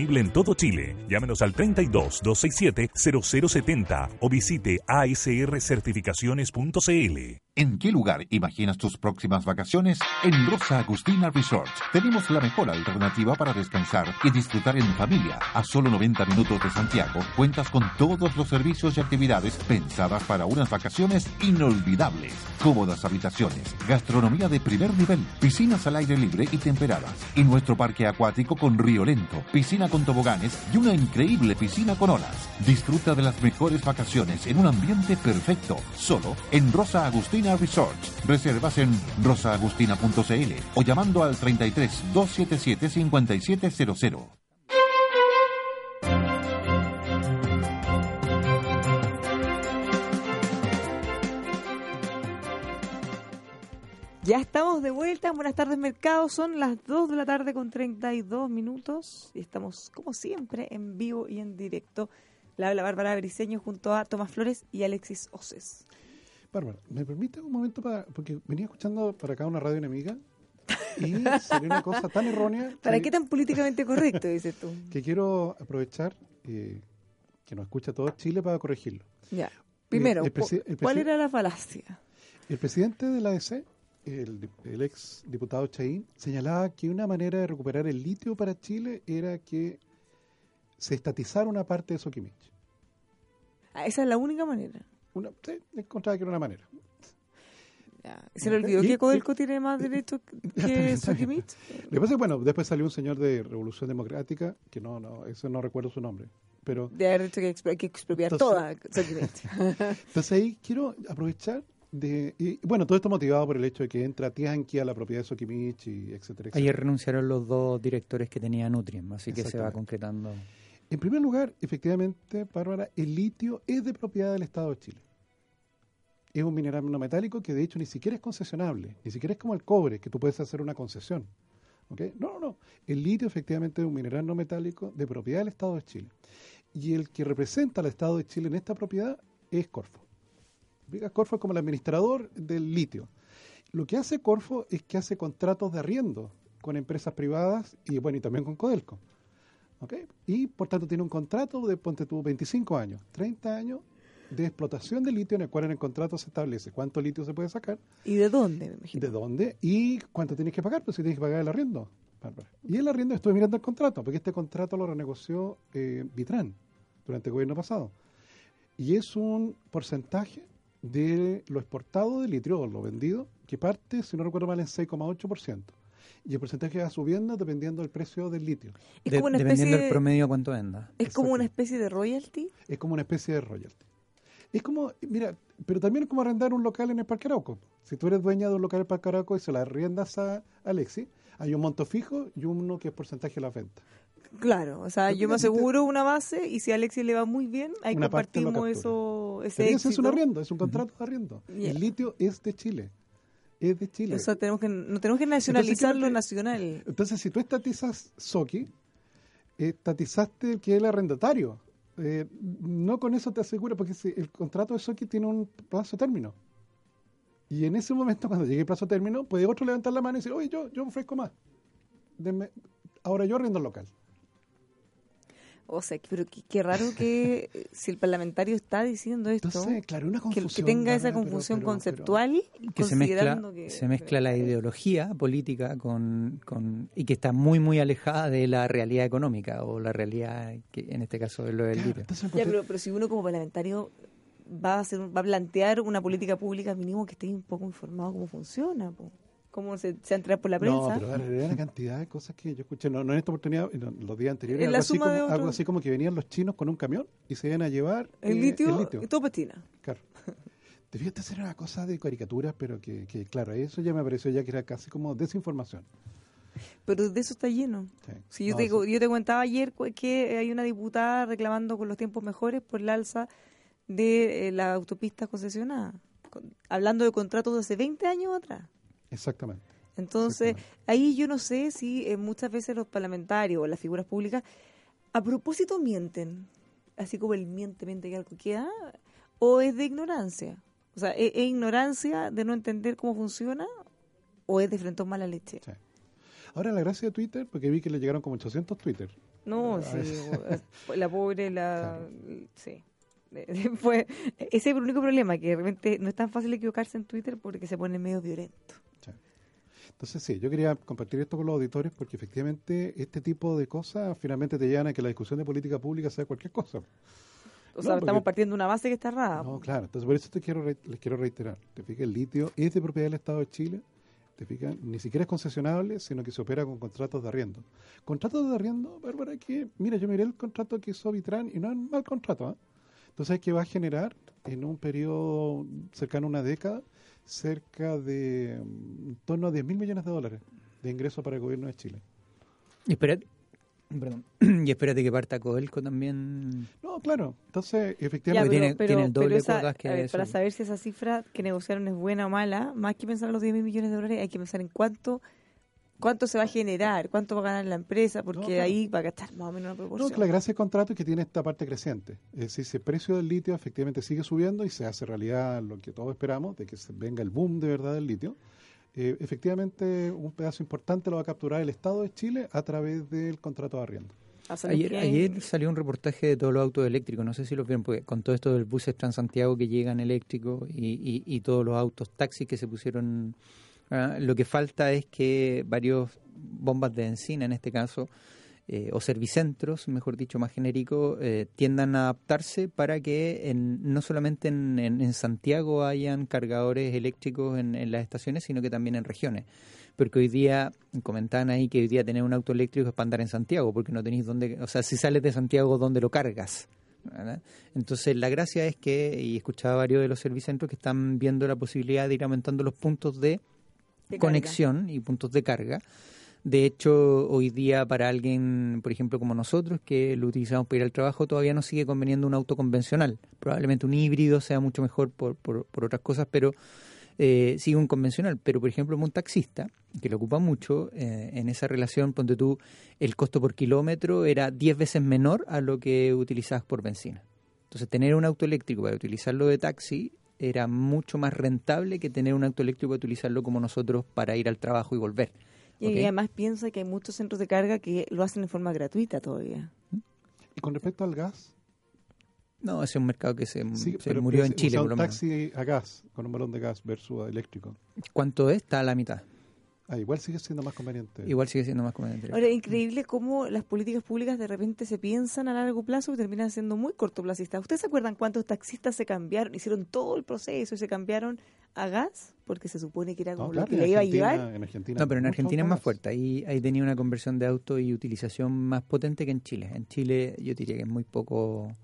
disponible en todo Chile. Llámenos al 32 267 0070 o visite asrcertificaciones.cl. ¿En qué lugar imaginas tus próximas vacaciones? En Rosa Agustina Resort. Tenemos la mejor alternativa para descansar y disfrutar en familia. A solo 90 minutos de Santiago, cuentas con todos los servicios y actividades pensadas para unas vacaciones inolvidables. Cómodas habitaciones, gastronomía de primer nivel, piscinas al aire libre y temperadas. Y nuestro parque acuático con río lento, piscina con toboganes y una increíble piscina con olas. Disfruta de las mejores vacaciones en un ambiente perfecto, solo en Rosa Agustina Resort. Reservas en rosaagustina.cl o llamando al 33 277 5700. Ya estamos de vuelta. Buenas tardes, mercado. Son las 2 de la tarde con 32 minutos y estamos, como siempre, en vivo y en directo. La habla Bárbara Briseño junto a Tomás Flores y Alexis Oces. Bárbara, ¿me permite un momento para.? Porque venía escuchando para acá una radio enemiga y (laughs) salió una cosa tan errónea. ¿Para que- qué tan políticamente correcto, dices tú? (laughs) Que quiero aprovechar eh, que nos escucha todo Chile para corregirlo. Ya. Primero, el presi- el ¿cuál era la falacia? El presidente de la ADC, el, el ex diputado Chaín, señalaba que una manera de recuperar el litio para Chile era que se estatizara una parte de Soquimich. Ah, esa es la única manera. Una, sí, encontraba que era una manera. Ya. ¿Se le olvidó Y- que y- Codelco tiene más derechos (laughs) que. Soquimich? Lo que pasa es que, bueno, después salió un señor de Revolución Democrática, que no, no, eso no recuerdo su nombre, pero De haber dicho que hay que expropiar Entonces- toda Soquimich. (laughs) Entonces ahí quiero aprovechar de... Y, bueno, todo esto motivado por el hecho de que entra Tianqi a la propiedad de Soquimich y etcétera, etcétera. Ayer renunciaron los dos directores que tenía Nutrien, así que se va concretando. En primer lugar, efectivamente, Bárbara, el litio es de propiedad del Estado de Chile. Es un mineral no metálico que de hecho ni siquiera es concesionable, ni siquiera es como el cobre, que tú puedes hacer una concesión. ¿ok? No, no, no. El litio efectivamente es un mineral no metálico de propiedad del Estado de Chile. Y el que representa al Estado de Chile en esta propiedad es Corfo. Corfo es como el administrador del litio. Lo que hace Corfo es que hace contratos de arriendo con empresas privadas y bueno, y también con Codelco. ¿Ok? Y por tanto tiene un contrato de, ponte tú, 25 años, 30 años de explotación de litio en el cual en el contrato se establece cuánto litio se puede sacar, ¿Y de dónde, me imagino? de dónde y cuánto tienes que pagar, pues si tienes que pagar el arriendo. Bárbara. Y el arriendo, estoy mirando el contrato, porque este contrato lo renegoció eh, Vitran durante el gobierno pasado. Y es un porcentaje de lo exportado de litio, o lo vendido, que parte, si no recuerdo mal, en 6,8%. Y el porcentaje va subiendo dependiendo del precio del litio. Es De- como una dependiendo especie del de, promedio cuánto venda. es como una especie de royalty. Es como una especie de royalty. Es como, mira, pero también es como arrendar un local en el Parque Arauco. Si tú eres dueña de un local en el Parque Arauco y se la arrendas a Alexi, hay un monto fijo y uno que es porcentaje de la venta. Claro, o sea, Pero yo me aseguro una base y si a Alexis le va muy bien, ahí compartimos eso, ese ese es un éxito. arriendo, es un contrato de arriendo. Ya. El litio es de Chile. Es de Chile. O sea, tenemos que, no tenemos que nacionalizar lo nacional. Entonces, si tú estatizas Soki, estatizaste que es el arrendatario. Eh, no con eso te asegura, porque si el contrato de Soki tiene un plazo término. Y en ese momento, (laughs) cuando llegue el plazo término, puede otro levantar la mano y decir, oye, yo, yo ofrezco más. Denme- ahora yo arriendo el local. O sea, pero qué, qué raro que eh, si el parlamentario está diciendo esto, Entonces, claro, una que, confusión. que tenga esa confusión pero- pero- conceptual, que se mezcla, considerando que... se mezcla la ideología política con, con y que está muy muy alejada de la realidad económica o la realidad que en este caso es lo del Claro, litio. Ya, pero, pero si uno como parlamentario va a hacer, va a plantear una política pública, mínimo que esté un poco informado cómo funciona, po. Cómo se, se entra por la No, prensa. pero ahora, era una cantidad de cosas que yo escuché, no, no en esta oportunidad, en los días anteriores, algo así, como, de algo así como que venían los chinos con un camión y se iban a llevar el, eh, litio, el litio. y todo pestina. Claro. Debía ser una cosa de caricaturas, pero que, que, claro, eso ya me pareció ya que era casi como desinformación. Pero de eso está lleno. Sí. Si yo, No, te, sí. yo te contaba ayer que hay una diputada reclamando con los tiempos mejores por la alza de eh, la autopista concesionada, con- hablando de contratos de hace 20 años atrás. Exactamente. Entonces, Exactamente. ahí yo no sé si eh, muchas veces los parlamentarios o las figuras públicas a propósito mienten, así como el miente, miente que algo queda, o es de ignorancia. O sea, ¿es, es ignorancia de no entender cómo funciona o es de frente a mala leche? Sí. Ahora, la gracia de Twitter, porque vi que le llegaron como 800 Twitter. No, A sí, o- (laughs) la pobre, la... Sí. Fue, ese es el único problema, que de repente no es tan fácil equivocarse en Twitter porque se pone medio violento. Entonces, sí, yo quería compartir esto con los auditores porque efectivamente este tipo de cosas finalmente te llevan a que la discusión de política pública sea cualquier cosa. O No, sea, porque- estamos partiendo una base que está errada. No, claro. Entonces, por eso te quiero les quiero reiterar. Te fijas, el litio es de propiedad del Estado de Chile. Te fijas, ni siquiera es concesionable, sino que se opera con contratos de arriendo. Contratos de arriendo, Bárbara, que, mira, yo miré el contrato que hizo Vitran y no es un mal contrato. ¿ah? Entonces, que va a generar en un periodo cercano a una década cerca de mm, en torno a 10 mil millones de dólares de ingresos para el gobierno de Chile. Y espérate, (clears throat) perdón, (clears throat) y espérate que parta Codelco también. No, claro. Entonces, Ya, efectivamente, tiene- tiene el doble esa- que a ver, eso. para saber si esa cifra que negociaron es buena o mala, más que pensar en los 10 mil millones de dólares, hay que pensar en cuánto cuánto se va a generar, cuánto va a ganar la empresa, porque No, claro. ahí va a gastar más o menos una No, proporción. que la gracia del contrato es que tiene esta parte creciente. Es decir, si el precio del litio efectivamente sigue subiendo y se hace realidad lo que todos esperamos, de que se venga el boom de verdad del litio, eh, efectivamente un pedazo importante lo va a capturar el Estado de Chile a través del contrato de arriendo. Lo Ayer, ayer salió un reportaje de todos los autos eléctricos, no sé si lo vieron, porque con todo esto del buses Transantiago que llegan eléctricos y, y, y todos los autos taxis que se pusieron, ah, lo que falta es que varios bombas de benzina en este caso, eh, o servicentros, mejor dicho, más genérico, eh, tiendan a adaptarse para que en, no solamente en, en- Santiago hayan cargadores eléctricos en, en las estaciones, sino que también en regiones. Porque hoy día, comentaban ahí que hoy día tener un auto eléctrico es para andar en Santiago, porque no tenéis dónde, o sea, si sales de Santiago, ¿dónde lo cargas? ¿verdad? Entonces, la gracia es que, y escuchaba varios de los servicentros que están viendo la posibilidad de ir aumentando los puntos de conexión y puntos de carga. De hecho, hoy día para alguien, por ejemplo, como nosotros, que lo utilizamos para ir al trabajo, todavía no sigue conveniendo un auto convencional. Probablemente un híbrido sea mucho mejor por, por, por otras cosas, pero eh, sigue un convencional. Pero, por ejemplo, un taxista, que lo ocupa mucho, eh, en esa relación, ponte tú, el costo por kilómetro era 10 veces menor a lo que utilizabas por benzina. Entonces, tener un auto eléctrico para utilizarlo de taxi era mucho más rentable que tener un auto eléctrico para utilizarlo como nosotros para ir al trabajo y volver. Y además piensa que hay muchos centros de carga que lo hacen en forma gratuita todavía. Y con respecto al gas, No, ese es un mercado que se, sí, se murió en Chile, usar por lo un menos. taxi a gas, con un balón de gas versus eléctrico. ¿Cuánto es? Está a la mitad. Ah, igual sigue siendo más conveniente. Igual sigue siendo más conveniente. Ahora, es increíble cómo las políticas públicas de repente se piensan a largo plazo y terminan siendo muy cortoplacistas. ¿Ustedes se acuerdan cuántos taxistas se cambiaron, hicieron todo el proceso y se cambiaron a gas, porque se supone que era como No, lo que le iba a llevar. en Argentina No, pero en Argentina es más fuerte. Ahí, ahí tenía una conversión de auto y utilización más potente que en Chile. En Chile yo diría que es muy poco...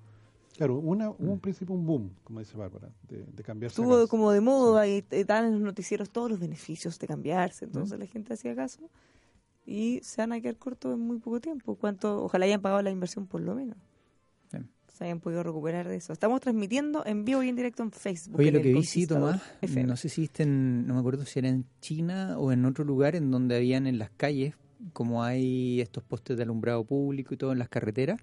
Claro, una, hubo Mm. un principio, un boom, como dice Bárbara, de, de cambiarse a Estuvo como de moda y te dan en los noticieros todos los beneficios de cambiarse. Entonces la gente hacía caso y se van a quedar cortos en muy poco tiempo. ¿Cuánto? Ojalá hayan pagado la inversión por lo menos. Sí. Se hayan podido recuperar de eso. Estamos transmitiendo en vivo y en directo en Facebook. Oye, en lo que vi, sí, Tomás, FM. no sé si viste en, no me acuerdo si era en China o en otro lugar en donde habían en las calles, como hay estos postes de alumbrado público y todo en las carreteras,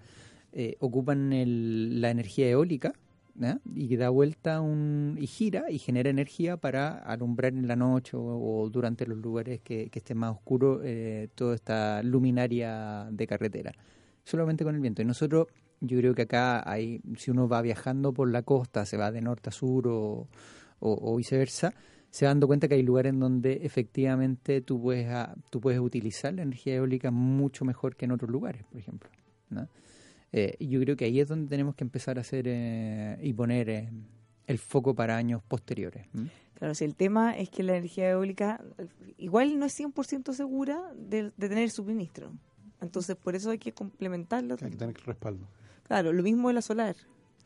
eh, ocupan el- la energía eólica y da vuelta un, y gira y genera energía para alumbrar en la noche o, durante los lugares que, que estén más oscuros eh, toda esta luminaria de carretera, solamente con el viento. Y nosotros, yo creo que acá hay, si uno va viajando por la costa, se va de norte a sur o, o- viceversa, se va dando cuenta que hay lugares en donde efectivamente tú puedes, tú puedes utilizar la energía eólica mucho mejor que en otros lugares, por ejemplo. Eh, yo creo que ahí es donde tenemos que empezar a hacer eh, y poner eh, el foco para años posteriores. Claro, si el tema es que la energía eólica igual no es 100% segura de, de tener suministro. Entonces, por eso hay que complementarlo. Hay que tener respaldo. Claro, lo mismo de la solar.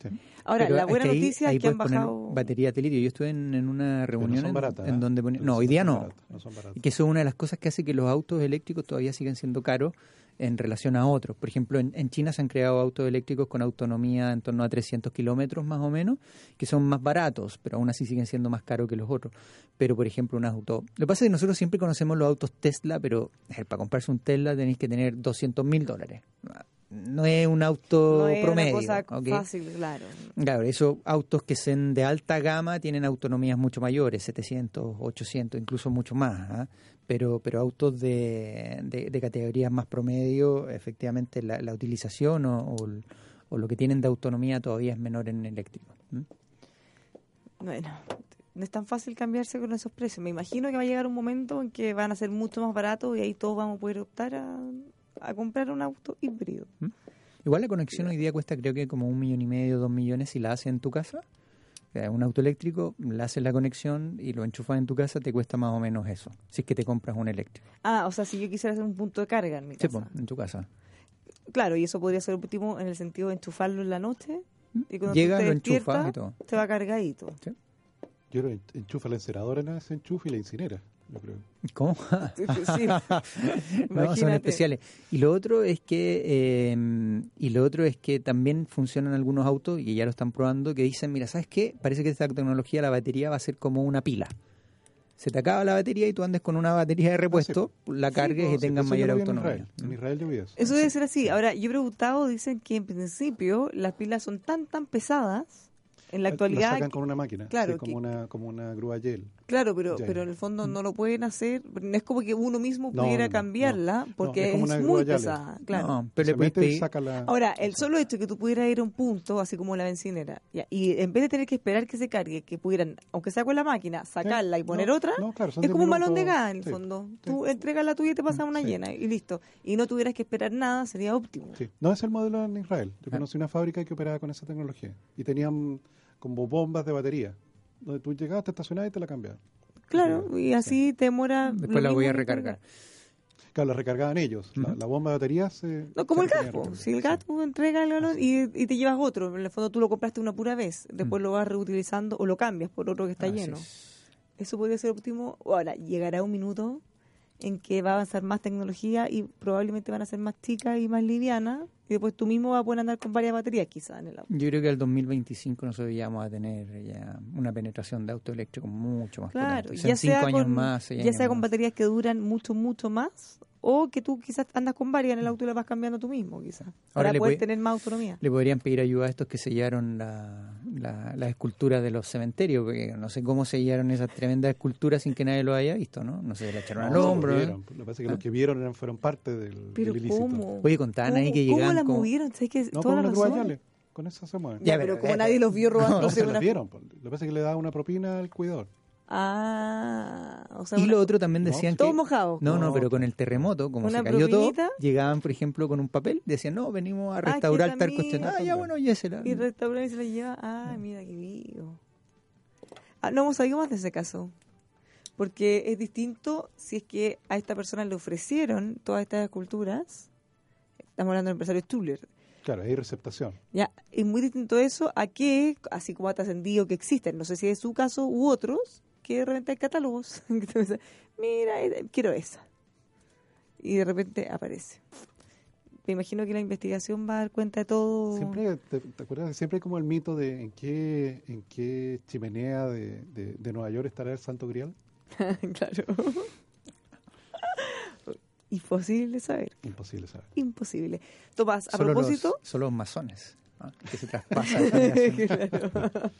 Sí. Ahora, Pero la es buena que ahí- noticia ahí es que han bajado... batería de litio. Yo estuve en, en una reunión son en- baratas, en, ¿eh? donde Pero No, hoy son día no. baratas, no son baratas. Y que eso es una de las cosas que hace que los autos eléctricos todavía sigan siendo caros en relación a otros. Por ejemplo, en, en China se han creado autos eléctricos con autonomía en torno a 300 kilómetros más o menos, que son más baratos, pero aún así siguen siendo más caros que los otros. Pero, por ejemplo, un auto... Lo que pasa es que nosotros siempre conocemos los autos Tesla, pero para comprarse un Tesla tenéis que tener 200 mil dólares. No es un auto no es promedio. una cosa fácil, claro. Claro, esos autos que sean de alta gama tienen autonomías mucho mayores, 700, 800, incluso mucho más. ¿ah? Pero, pero autos de, de, de categorías más promedio, efectivamente la, la utilización o, o o lo que tienen de autonomía todavía es menor en eléctrico. Bueno, no es tan fácil cambiarse con esos precios. Me imagino que va a llegar un momento en que van a ser mucho más baratos y ahí todos vamos a poder optar a, a comprar un auto híbrido. Igual la conexión hoy día cuesta creo que como un millón y medio, dos millones si la haces en tu casa. Un auto eléctrico, le haces la conexión y lo enchufas en tu casa, te cuesta más o menos eso, si es que te compras un eléctrico. Ah, o sea, si yo quisiera hacer un punto de carga en mi Sí, casa. po, en tu casa. Claro, y eso podría ser óptimo en el sentido de enchufarlo en la noche. Y cuando Llega, tú te lo enchufas y todo. te va cargadito. Yo creo que enchufa la enceradora en ese enchufe y la incinera, yo creo. (laughs) ¿Cómo? Sí, sí. (laughs) no, son especiales. Y lo otro es que eh, y lo otro es que también funcionan algunos autos y ya lo están probando que dicen, mira, ¿sabes qué? Parece que esta tecnología la batería va a ser como una pila. Se te acaba la batería y tú andes con una batería de repuesto, la cargues No, y tengas mayor en autonomía. Israel. En Israel yo vi eso. Eso debe ser así. Ahora, yo he preguntado, dicen que en principio las pilas son tan, tan pesadas en la La actualidad. sacan con una máquina, claro, sí, como, que- una, como una grúa gel. Claro, pero, pero en el fondo no lo pueden hacer. No es como que uno mismo No, pudiera no, cambiarla no. porque No, es muy pesada. Claro. No, pero le la... Ahora, el solo hecho de que tú pudieras ir a un punto, así como la bencinera, ya, y en vez de tener que esperar que se cargue, que pudieran, aunque sea con la máquina, sacarla y poner No, otra, no, claro, son es 10 como un balón de gas en el Sí, fondo. sí. Tú entregas la tuya y te pasas una Sí. llena y listo. Y no tuvieras que esperar nada, sería óptimo. Sí. No es el modelo en Israel. Yo Ah. conocí una fábrica que operaba con esa tecnología. Y tenían como bombas de batería. Donde tú llegabas, te estacionabas y te la cambiaban. Claro, y así te demora. Después la voy a recargar. cargar. Claro, la recargaban ellos. la, bomba de batería se... No, como se el recarga. si el tú entregas el galón y, y te llevas otro, en el fondo tú lo compraste una pura vez, después Mm. lo vas reutilizando o lo cambias por otro que está Así lleno. es. Eso podría ser óptimo. Ahora, llegará un minuto en que va a avanzar más tecnología y probablemente van a ser más chicas y más livianas y después tú mismo vas a poder andar con varias baterías quizás en el auto. Yo creo que al 2025 nosotros ya vamos a tener ya una penetración de auto eléctrico mucho más Claro, potente. Ya cinco sea, años con, más, ya sea con más. baterías que duran mucho, mucho más o que tú quizás andas con varias en el auto y las vas cambiando tú mismo quizás para le poder tener más autonomía. Le podrían pedir ayuda a estos que sellaron la, la, la escultura de los cementerios, porque no sé cómo sellaron esas tremendas esculturas sin que nadie lo haya visto, ¿no? No sé, se la echaron al No, lo hombro. ¿eh? vieron. Lo que pasa es que los que vieron eran, fueron parte del, Pero del ilícito. ¿cómo? Oye, contaban ahí ¿Cómo- que ¿Cómo llegaban las como- movieron? ¿Sabes que No, toda con la? Yale. Con eso se mueven. Ya, pero, pero, como eh, nadie los vio No, robando se las una... vieron. po. Lo que pasa es que le daba una propina al cuidador. Ah, o sea, Y una- lo otro también No, decían todo que... mojado. No, no, No. pero con el terremoto, como ¿Una se cayó todo, llegaban, por ejemplo, con un papel, decían, no, venimos a Ah, restaurar tal también. cuestión. Ah, ya, bueno, ya será. Y el restaurante se la lleva. Ah, mira qué vivo. Ah, no hemos sabido más de ese caso. Porque es distinto si es que a esta persona le ofrecieron todas estas esculturas. Estamos hablando del empresario Stuller. Claro, hay receptación. Ya, es muy distinto eso a que, así como ha trascendido que existen, no sé si es su caso u otros, que de repente hay catálogos. (laughs) que te dicen, Mira, eh, quiero esa. Y de repente aparece. Me imagino que la investigación va a dar cuenta de todo. Siempre, ¿te, te acuerdas? Siempre hay como el mito de en qué, en qué chimenea de, de- de Nueva York estará el Santo Grial. (laughs) claro. (laughs) Imposible saber. Imposible saber. Imposible. Tomás, a Solo propósito, Los, solo los masones. ¿No? Que se generación. (laughs) Claro.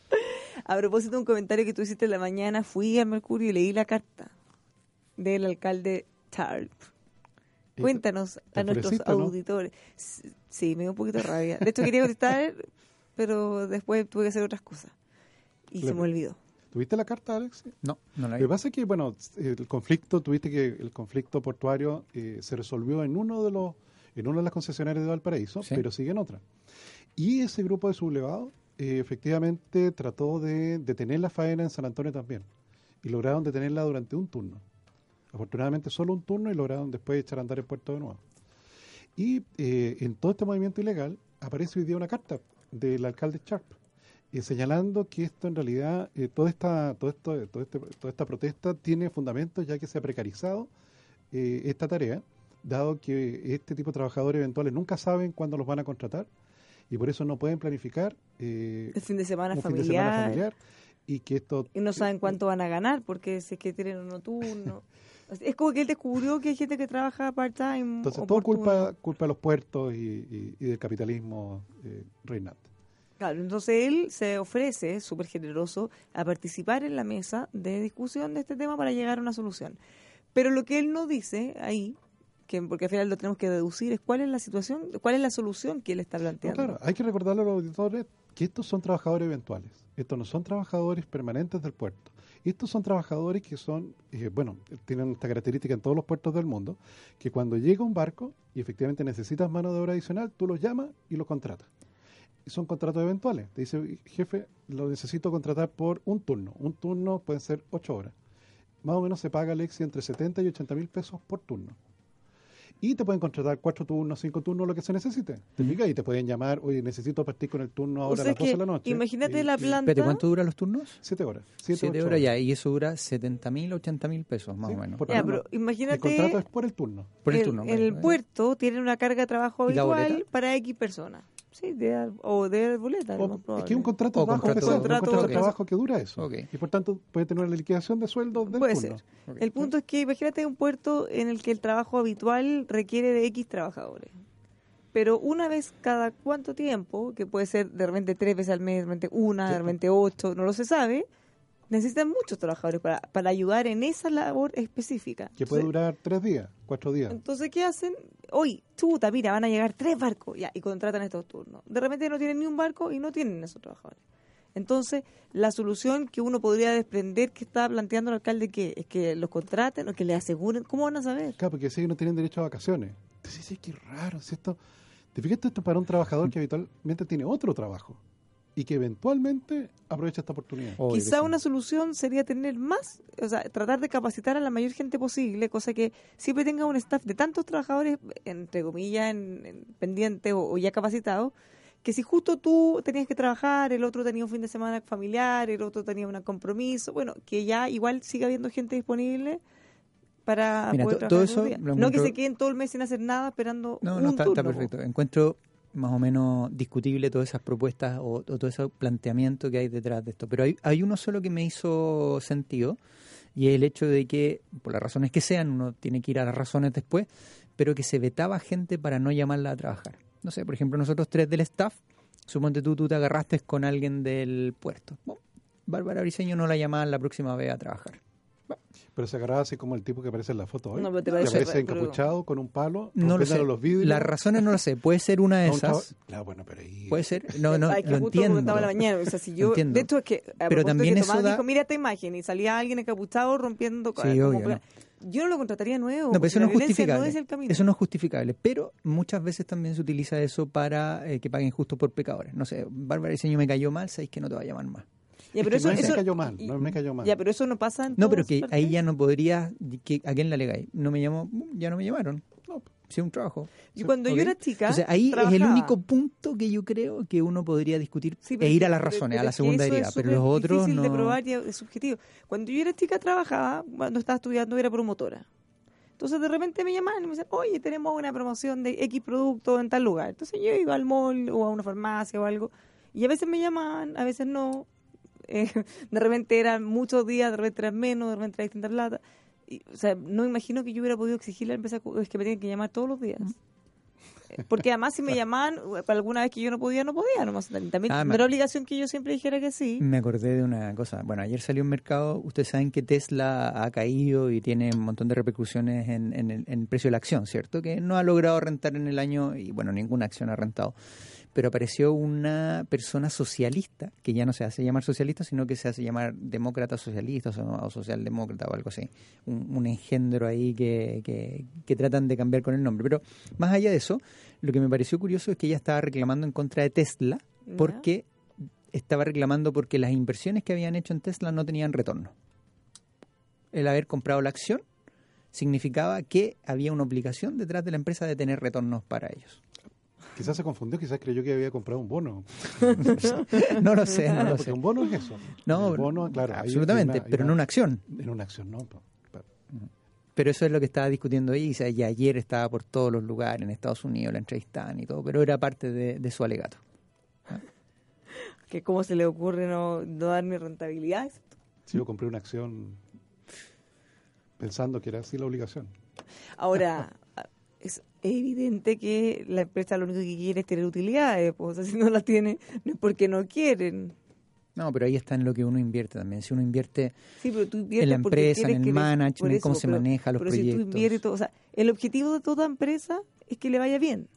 A propósito de un comentario que tú hiciste en la mañana, fui al Mercurio y leí la carta del alcalde Tarp. ¿Y Cuéntanos a nuestros no? auditores. Sí, me dio un poquito de rabia. De hecho, quería contestar, pero después tuve que hacer otras cosas. Y se me olvidó. ¿Tuviste la carta, Alex? No, no la Lo vi. que pasa es que, bueno, el conflicto, tuviste que el conflicto portuario eh, se resolvió en uno de los, en una de las concesionarias de Valparaíso, Sí. pero sigue en otra. Y ese grupo de sublevados eh, efectivamente trató de detener la faena en San Antonio también. Y lograron detenerla durante un turno. Afortunadamente solo un turno y lograron después echar a andar el puerto de nuevo. Y eh, en todo este movimiento ilegal aparece hoy día una carta del alcalde Sharp eh, señalando que esto en realidad, toda, esta, todo esto, todo este- toda esta protesta tiene fundamentos ya que se ha precarizado esta tarea, dado que este tipo de trabajadores eventuales nunca saben cuándo los van a contratar y por eso no pueden planificar eh, El fin de semana un fin familiar. de semana familiar y que esto... Y no saben cuánto van a ganar porque si es que tienen un turno. (laughs) Es como que él descubrió que hay gente que trabaja part-time. Entonces todo culpa, culpa de los puertos y, y- y del capitalismo eh, reinante. Claro, entonces él se ofrece, súper generoso, a participar en la mesa de discusión de este tema para llegar a una solución. Pero lo que él no dice ahí, que porque al final lo tenemos que deducir, es cuál es la situación, cuál es la solución que él está No, planteando. claro, hay que recordarle a los auditores que estos son trabajadores eventuales. Estos no son trabajadores permanentes del puerto. Estos son trabajadores que son, eh, bueno, tienen esta característica en todos los puertos del mundo, que cuando llega un barco y efectivamente necesitas mano de obra adicional, tú los llamas y los contratas. Son contratos eventuales. Te dice, jefe, lo necesito contratar por un turno. Un turno pueden ser ocho horas. Más o menos se paga, Alexi, entre 70 y 80 mil pesos por turno. Y te pueden contratar cuatro turnos, cinco turnos, lo que se necesite. ¿Te fijas? Y te pueden llamar, oye, necesito partir con el turno O ahora sea, a las es 12 que de la noche. imagínate Y- la planta. Espérate, ¿cuánto duran los turnos? Siete horas. Siete, horas ya, y eso dura 70 mil, 80 mil pesos, más Sí, o menos. por Ya, pero imagínate. El contrato es por el turno. Por el el, turno. el vale. puerto tiene una carga de trabajo ¿Y la habitual para X personas. Sí, de, o de boleta. O- es que un contrato O bajo contrato- pesado, un contrato- contrato de trabajo que dura eso. Y por tanto puede tener una liquidación de sueldo del Puede turno. ser. El punto es que imagínate un puerto en el que el trabajo habitual requiere de X trabajadores. Pero una vez cada cuánto tiempo, que puede ser de repente tres veces al mes, de repente una, de repente ocho, no lo se sabe, necesitan muchos trabajadores para, para ayudar en esa labor específica. Que puede durar tres días, cuatro días. Entonces, ¿qué hacen? Hoy, chuta, mira, van a llegar tres barcos, ya, y contratan estos turnos. De repente no tienen ni un barco y no tienen esos trabajadores. Entonces, la solución que uno podría desprender que estaba planteando el alcalde, que es que los contraten o que les aseguren, ¿cómo van a saber? Claro, porque si ellos no tienen derecho a vacaciones. Entonces, sí, qué raro. Si esto, ¿Te fijas esto para un trabajador que habitualmente tiene otro trabajo y que eventualmente aprovecha esta oportunidad? Quizá una solución sería tener más, o sea, tratar de capacitar a la mayor gente posible, cosa que siempre tenga un staff de tantos trabajadores, entre comillas, en, en pendientes o, o ya capacitados, que si justo tú tenías que trabajar, el otro tenía un fin de semana familiar, el otro tenía un compromiso, bueno, que ya igual siga habiendo gente disponible para Mira, poder todo eso No que se queden todo el mes sin hacer nada esperando No, un no, está, turno, perfecto. Encuentro más o menos discutible todas esas propuestas o, o todo ese planteamiento que hay detrás de esto. Pero hay, hay uno solo que me hizo sentido y es el hecho de que, por las razones que sean, uno tiene que ir a las razones después, pero que se vetaba gente para no llamarla a trabajar. No sé, por ejemplo, nosotros tres del staff, suponte tú, tú te agarraste con alguien del puerto. Bueno, Bárbara Briseño no la llamaban la próxima vez a trabajar. Pero se agarraba así como el tipo que aparece en la foto hoy. No, pero te que parece- aparece pero- encapuchado con un palo, No lo sé. los vidrios. Las razones no lo sé. Puede ser una de esas. Claro, bueno, pero ahí... Puede ser. No, no, (laughs) Ay, que lo entiendo. la mañana, o sea, si yo, Entiendo. de hecho es que, a Pero también que eso da- dijo, mira esta imagen, y salía alguien encapuchado rompiendo Sí, obvio, como- no. Yo no lo contrataría nuevo, No, pero eso no es justificable. no es el camino. Eso no es justificable. Pero muchas veces también se utiliza eso para eh, que paguen justo por pecadores. No sé, Bárbara Diseño me cayó mal, sabéis que no te va a llamar más. Ya, Es pero que eso, no es eso- me cayó mal, y- no me cayó mal. Ya, pero eso no pasa en No, pero que partes. ahí ya no podría, que, ¿a quién la alegáis? No me llamó, ya no me llamaron. No, sí, un trabajo. Y cuando yo era chica. O sea, ahí es el único punto que yo creo que uno podría discutir Sí, pero e ir a las razones, pero a la segunda herida. Pero los otros difícil no. de probar y es subjetivo. Cuando yo era chica trabajaba, cuando estaba estudiando era promotora. Entonces de repente me llamaban y me decían, oye, tenemos una promoción de X producto en tal lugar. Entonces yo iba al mall o a una farmacia o algo. Y a veces me llamaban, a veces no. Eh, (laughs) de repente eran muchos días, de repente eran menos, de repente era distinta plata. Y, o sea, no me imagino que yo hubiera podido exigirle a la empresa es que me tienen que llamar todos los días. Eh, Porque además si me (laughs) llamaban, para alguna vez que yo no podía, no podía. Nomás. También Ah, era obligación que yo siempre dijera que sí. Me acordé de una cosa. Bueno, ayer salió en mercado. Ustedes saben que Tesla ha caído y tiene un montón de repercusiones en, en el, en el precio de la acción, ¿cierto? Que no ha logrado rentar en el año y, bueno, ninguna acción ha rentado. Pero apareció una persona socialista, que ya no se hace llamar socialista, sino que se hace llamar demócrata socialista o, socialdemócrata o algo así. Un, un engendro ahí que, que, que tratan de cambiar con el nombre. Pero más allá de eso, lo que me pareció curioso es que ella estaba reclamando en contra de Tesla porque estaba reclamando porque las inversiones que habían hecho en Tesla no tenían retorno. El haber comprado la acción significaba que había una obligación detrás de la empresa de tener retornos para ellos. Quizás se confundió, quizás creyó que había comprado un bono. (laughs) No lo sé, no lo Porque sé. un bono es eso. No, El bono, claro, absolutamente, hay una- hay pero en una acción. En una acción, no. Pero eso es lo que estaba discutiendo ella. Y ayer estaba por todos los lugares en Estados Unidos, la entrevistaban y todo, pero era parte de, de su alegato. (laughs) Que cómo se le ocurre no, no darme rentabilidad. Si yo compré una acción pensando que era así la obligación. Ahora, (laughs) es evidente que la empresa lo único que quiere es tener utilidades. Pues, o sea, (laughs) si no las tiene, no es porque no quieren. No, pero ahí está en lo que uno invierte también. Si uno invierte Sí, pero tú inviertes En la empresa, en el que management, por cómo se maneja los pero si tú proyectos. inviertes todo, o sea, el objetivo de toda empresa es que le vaya bien.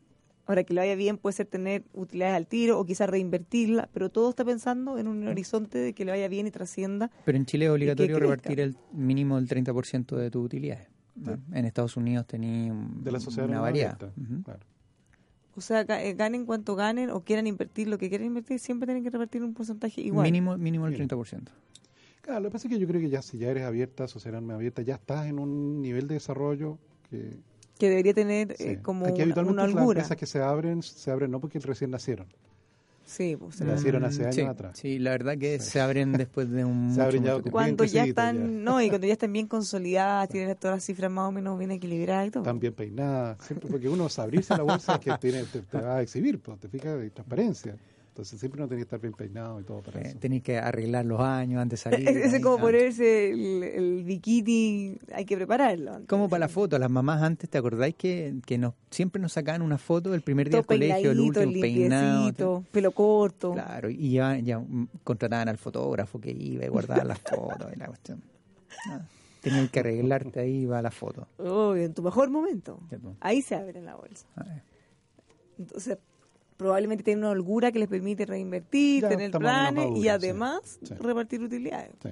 Ahora, que le vaya bien puede ser tener utilidades al tiro o quizás reinvertirla, pero todo está pensando en un horizonte de que le vaya bien y trascienda. Pero en Chile es obligatorio crezca. repartir el mínimo del 30% de tus utilidades. ¿No? En Estados Unidos tenía un- De la sociedad una variedad. claro. O sea, eh, ganen cuanto ganen o quieran invertir lo que quieran invertir, siempre tienen que repartir un porcentaje igual. Mínimo, mínimo el Mínimo. 30%. Claro, lo que pasa es que yo creo que ya si ya eres abierta, sociedad anónima abierta, ya estás en un nivel de desarrollo que... Que debería tener sí. eh, como Aquí una, habitualmente una las empresas que se abren, se abren no porque recién nacieron. Sí, pues, Se nacieron hace Mm, años sí, atrás. Sí, la verdad que se abren (laughs) después de un Se mucho, abren ya mucho cuando ya están, ya. no, y cuando ya (laughs) están bien consolidadas, tienen todas las cifras más o menos bien equilibradas y todo. Están bien peinadas, siempre porque uno se abrirse la bolsa es que tiene, te, te va a exhibir, pues, te fijas, hay transparencia. Entonces siempre uno tiene que estar bien peinado y todo para Eh, eso. tenéis que arreglar los años antes de salir. (laughs) Ese es como ponerse el, el bikini, hay que prepararlo. antes. Como para la foto, las mamás antes, ¿te acordáis que, que nos, siempre nos sacaban una foto del primer día del colegio, el último peinado? pelo corto. Claro, y ya, ya contrataban al fotógrafo que iba y guardaba las fotos y la cuestión. Ah, Tenías que arreglarte ahí va la foto. Oh, en tu mejor momento. Pues. Ahí se abren la bolsa. Entonces, probablemente tienen una holgura que les permite reinvertir, Ya tener planes y sí. además Sí. repartir utilidades. Sí.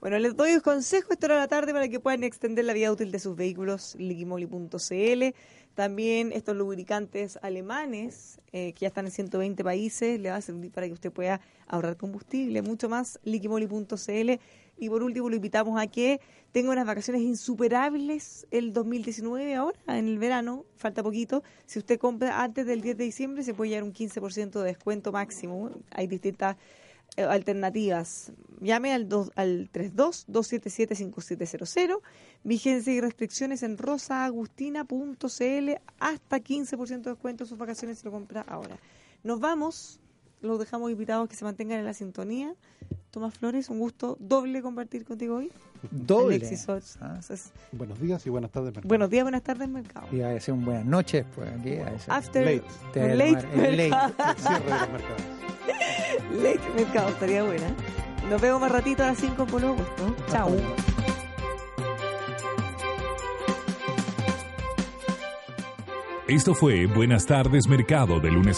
Bueno, les doy un consejo esta hora de la tarde para que puedan extender la vida útil de sus vehículos, liquimoli.cl. También estos lubricantes alemanes, eh, que ya están en 120 países, le va a servir para que usted pueda ahorrar combustible, mucho más, liquimoli.cl. Y por último, lo invitamos a que tenga unas vacaciones insuperables el 2019 ahora, en el verano, falta poquito. Si usted compra antes del 10 de diciembre, se puede llevar un 15% de descuento máximo. Hay distintas eh, alternativas. Llame al, dos- al 32-277-5700. Vigencia y restricciones en rosaagustina.cl. Hasta 15% de descuento en sus vacaciones si lo compra ahora. Nos vamos. Los dejamos invitados que se mantengan en la sintonía. Tomás Flores, un gusto doble compartir contigo hoy. Doble. Alexis. Ah, Entonces, Buenos días y buenas tardes. mercado. buenos días, buenas tardes, mercado. iba a ser un buenas noches, pues. aquí a After Late. Te late, el. Cierre de los mercados. (laughs) Late mercado, estaría buena. Nos vemos más ratito a las 5 por lo opuesto. Chao. Esto fue Buenas tardes Mercado de lunes a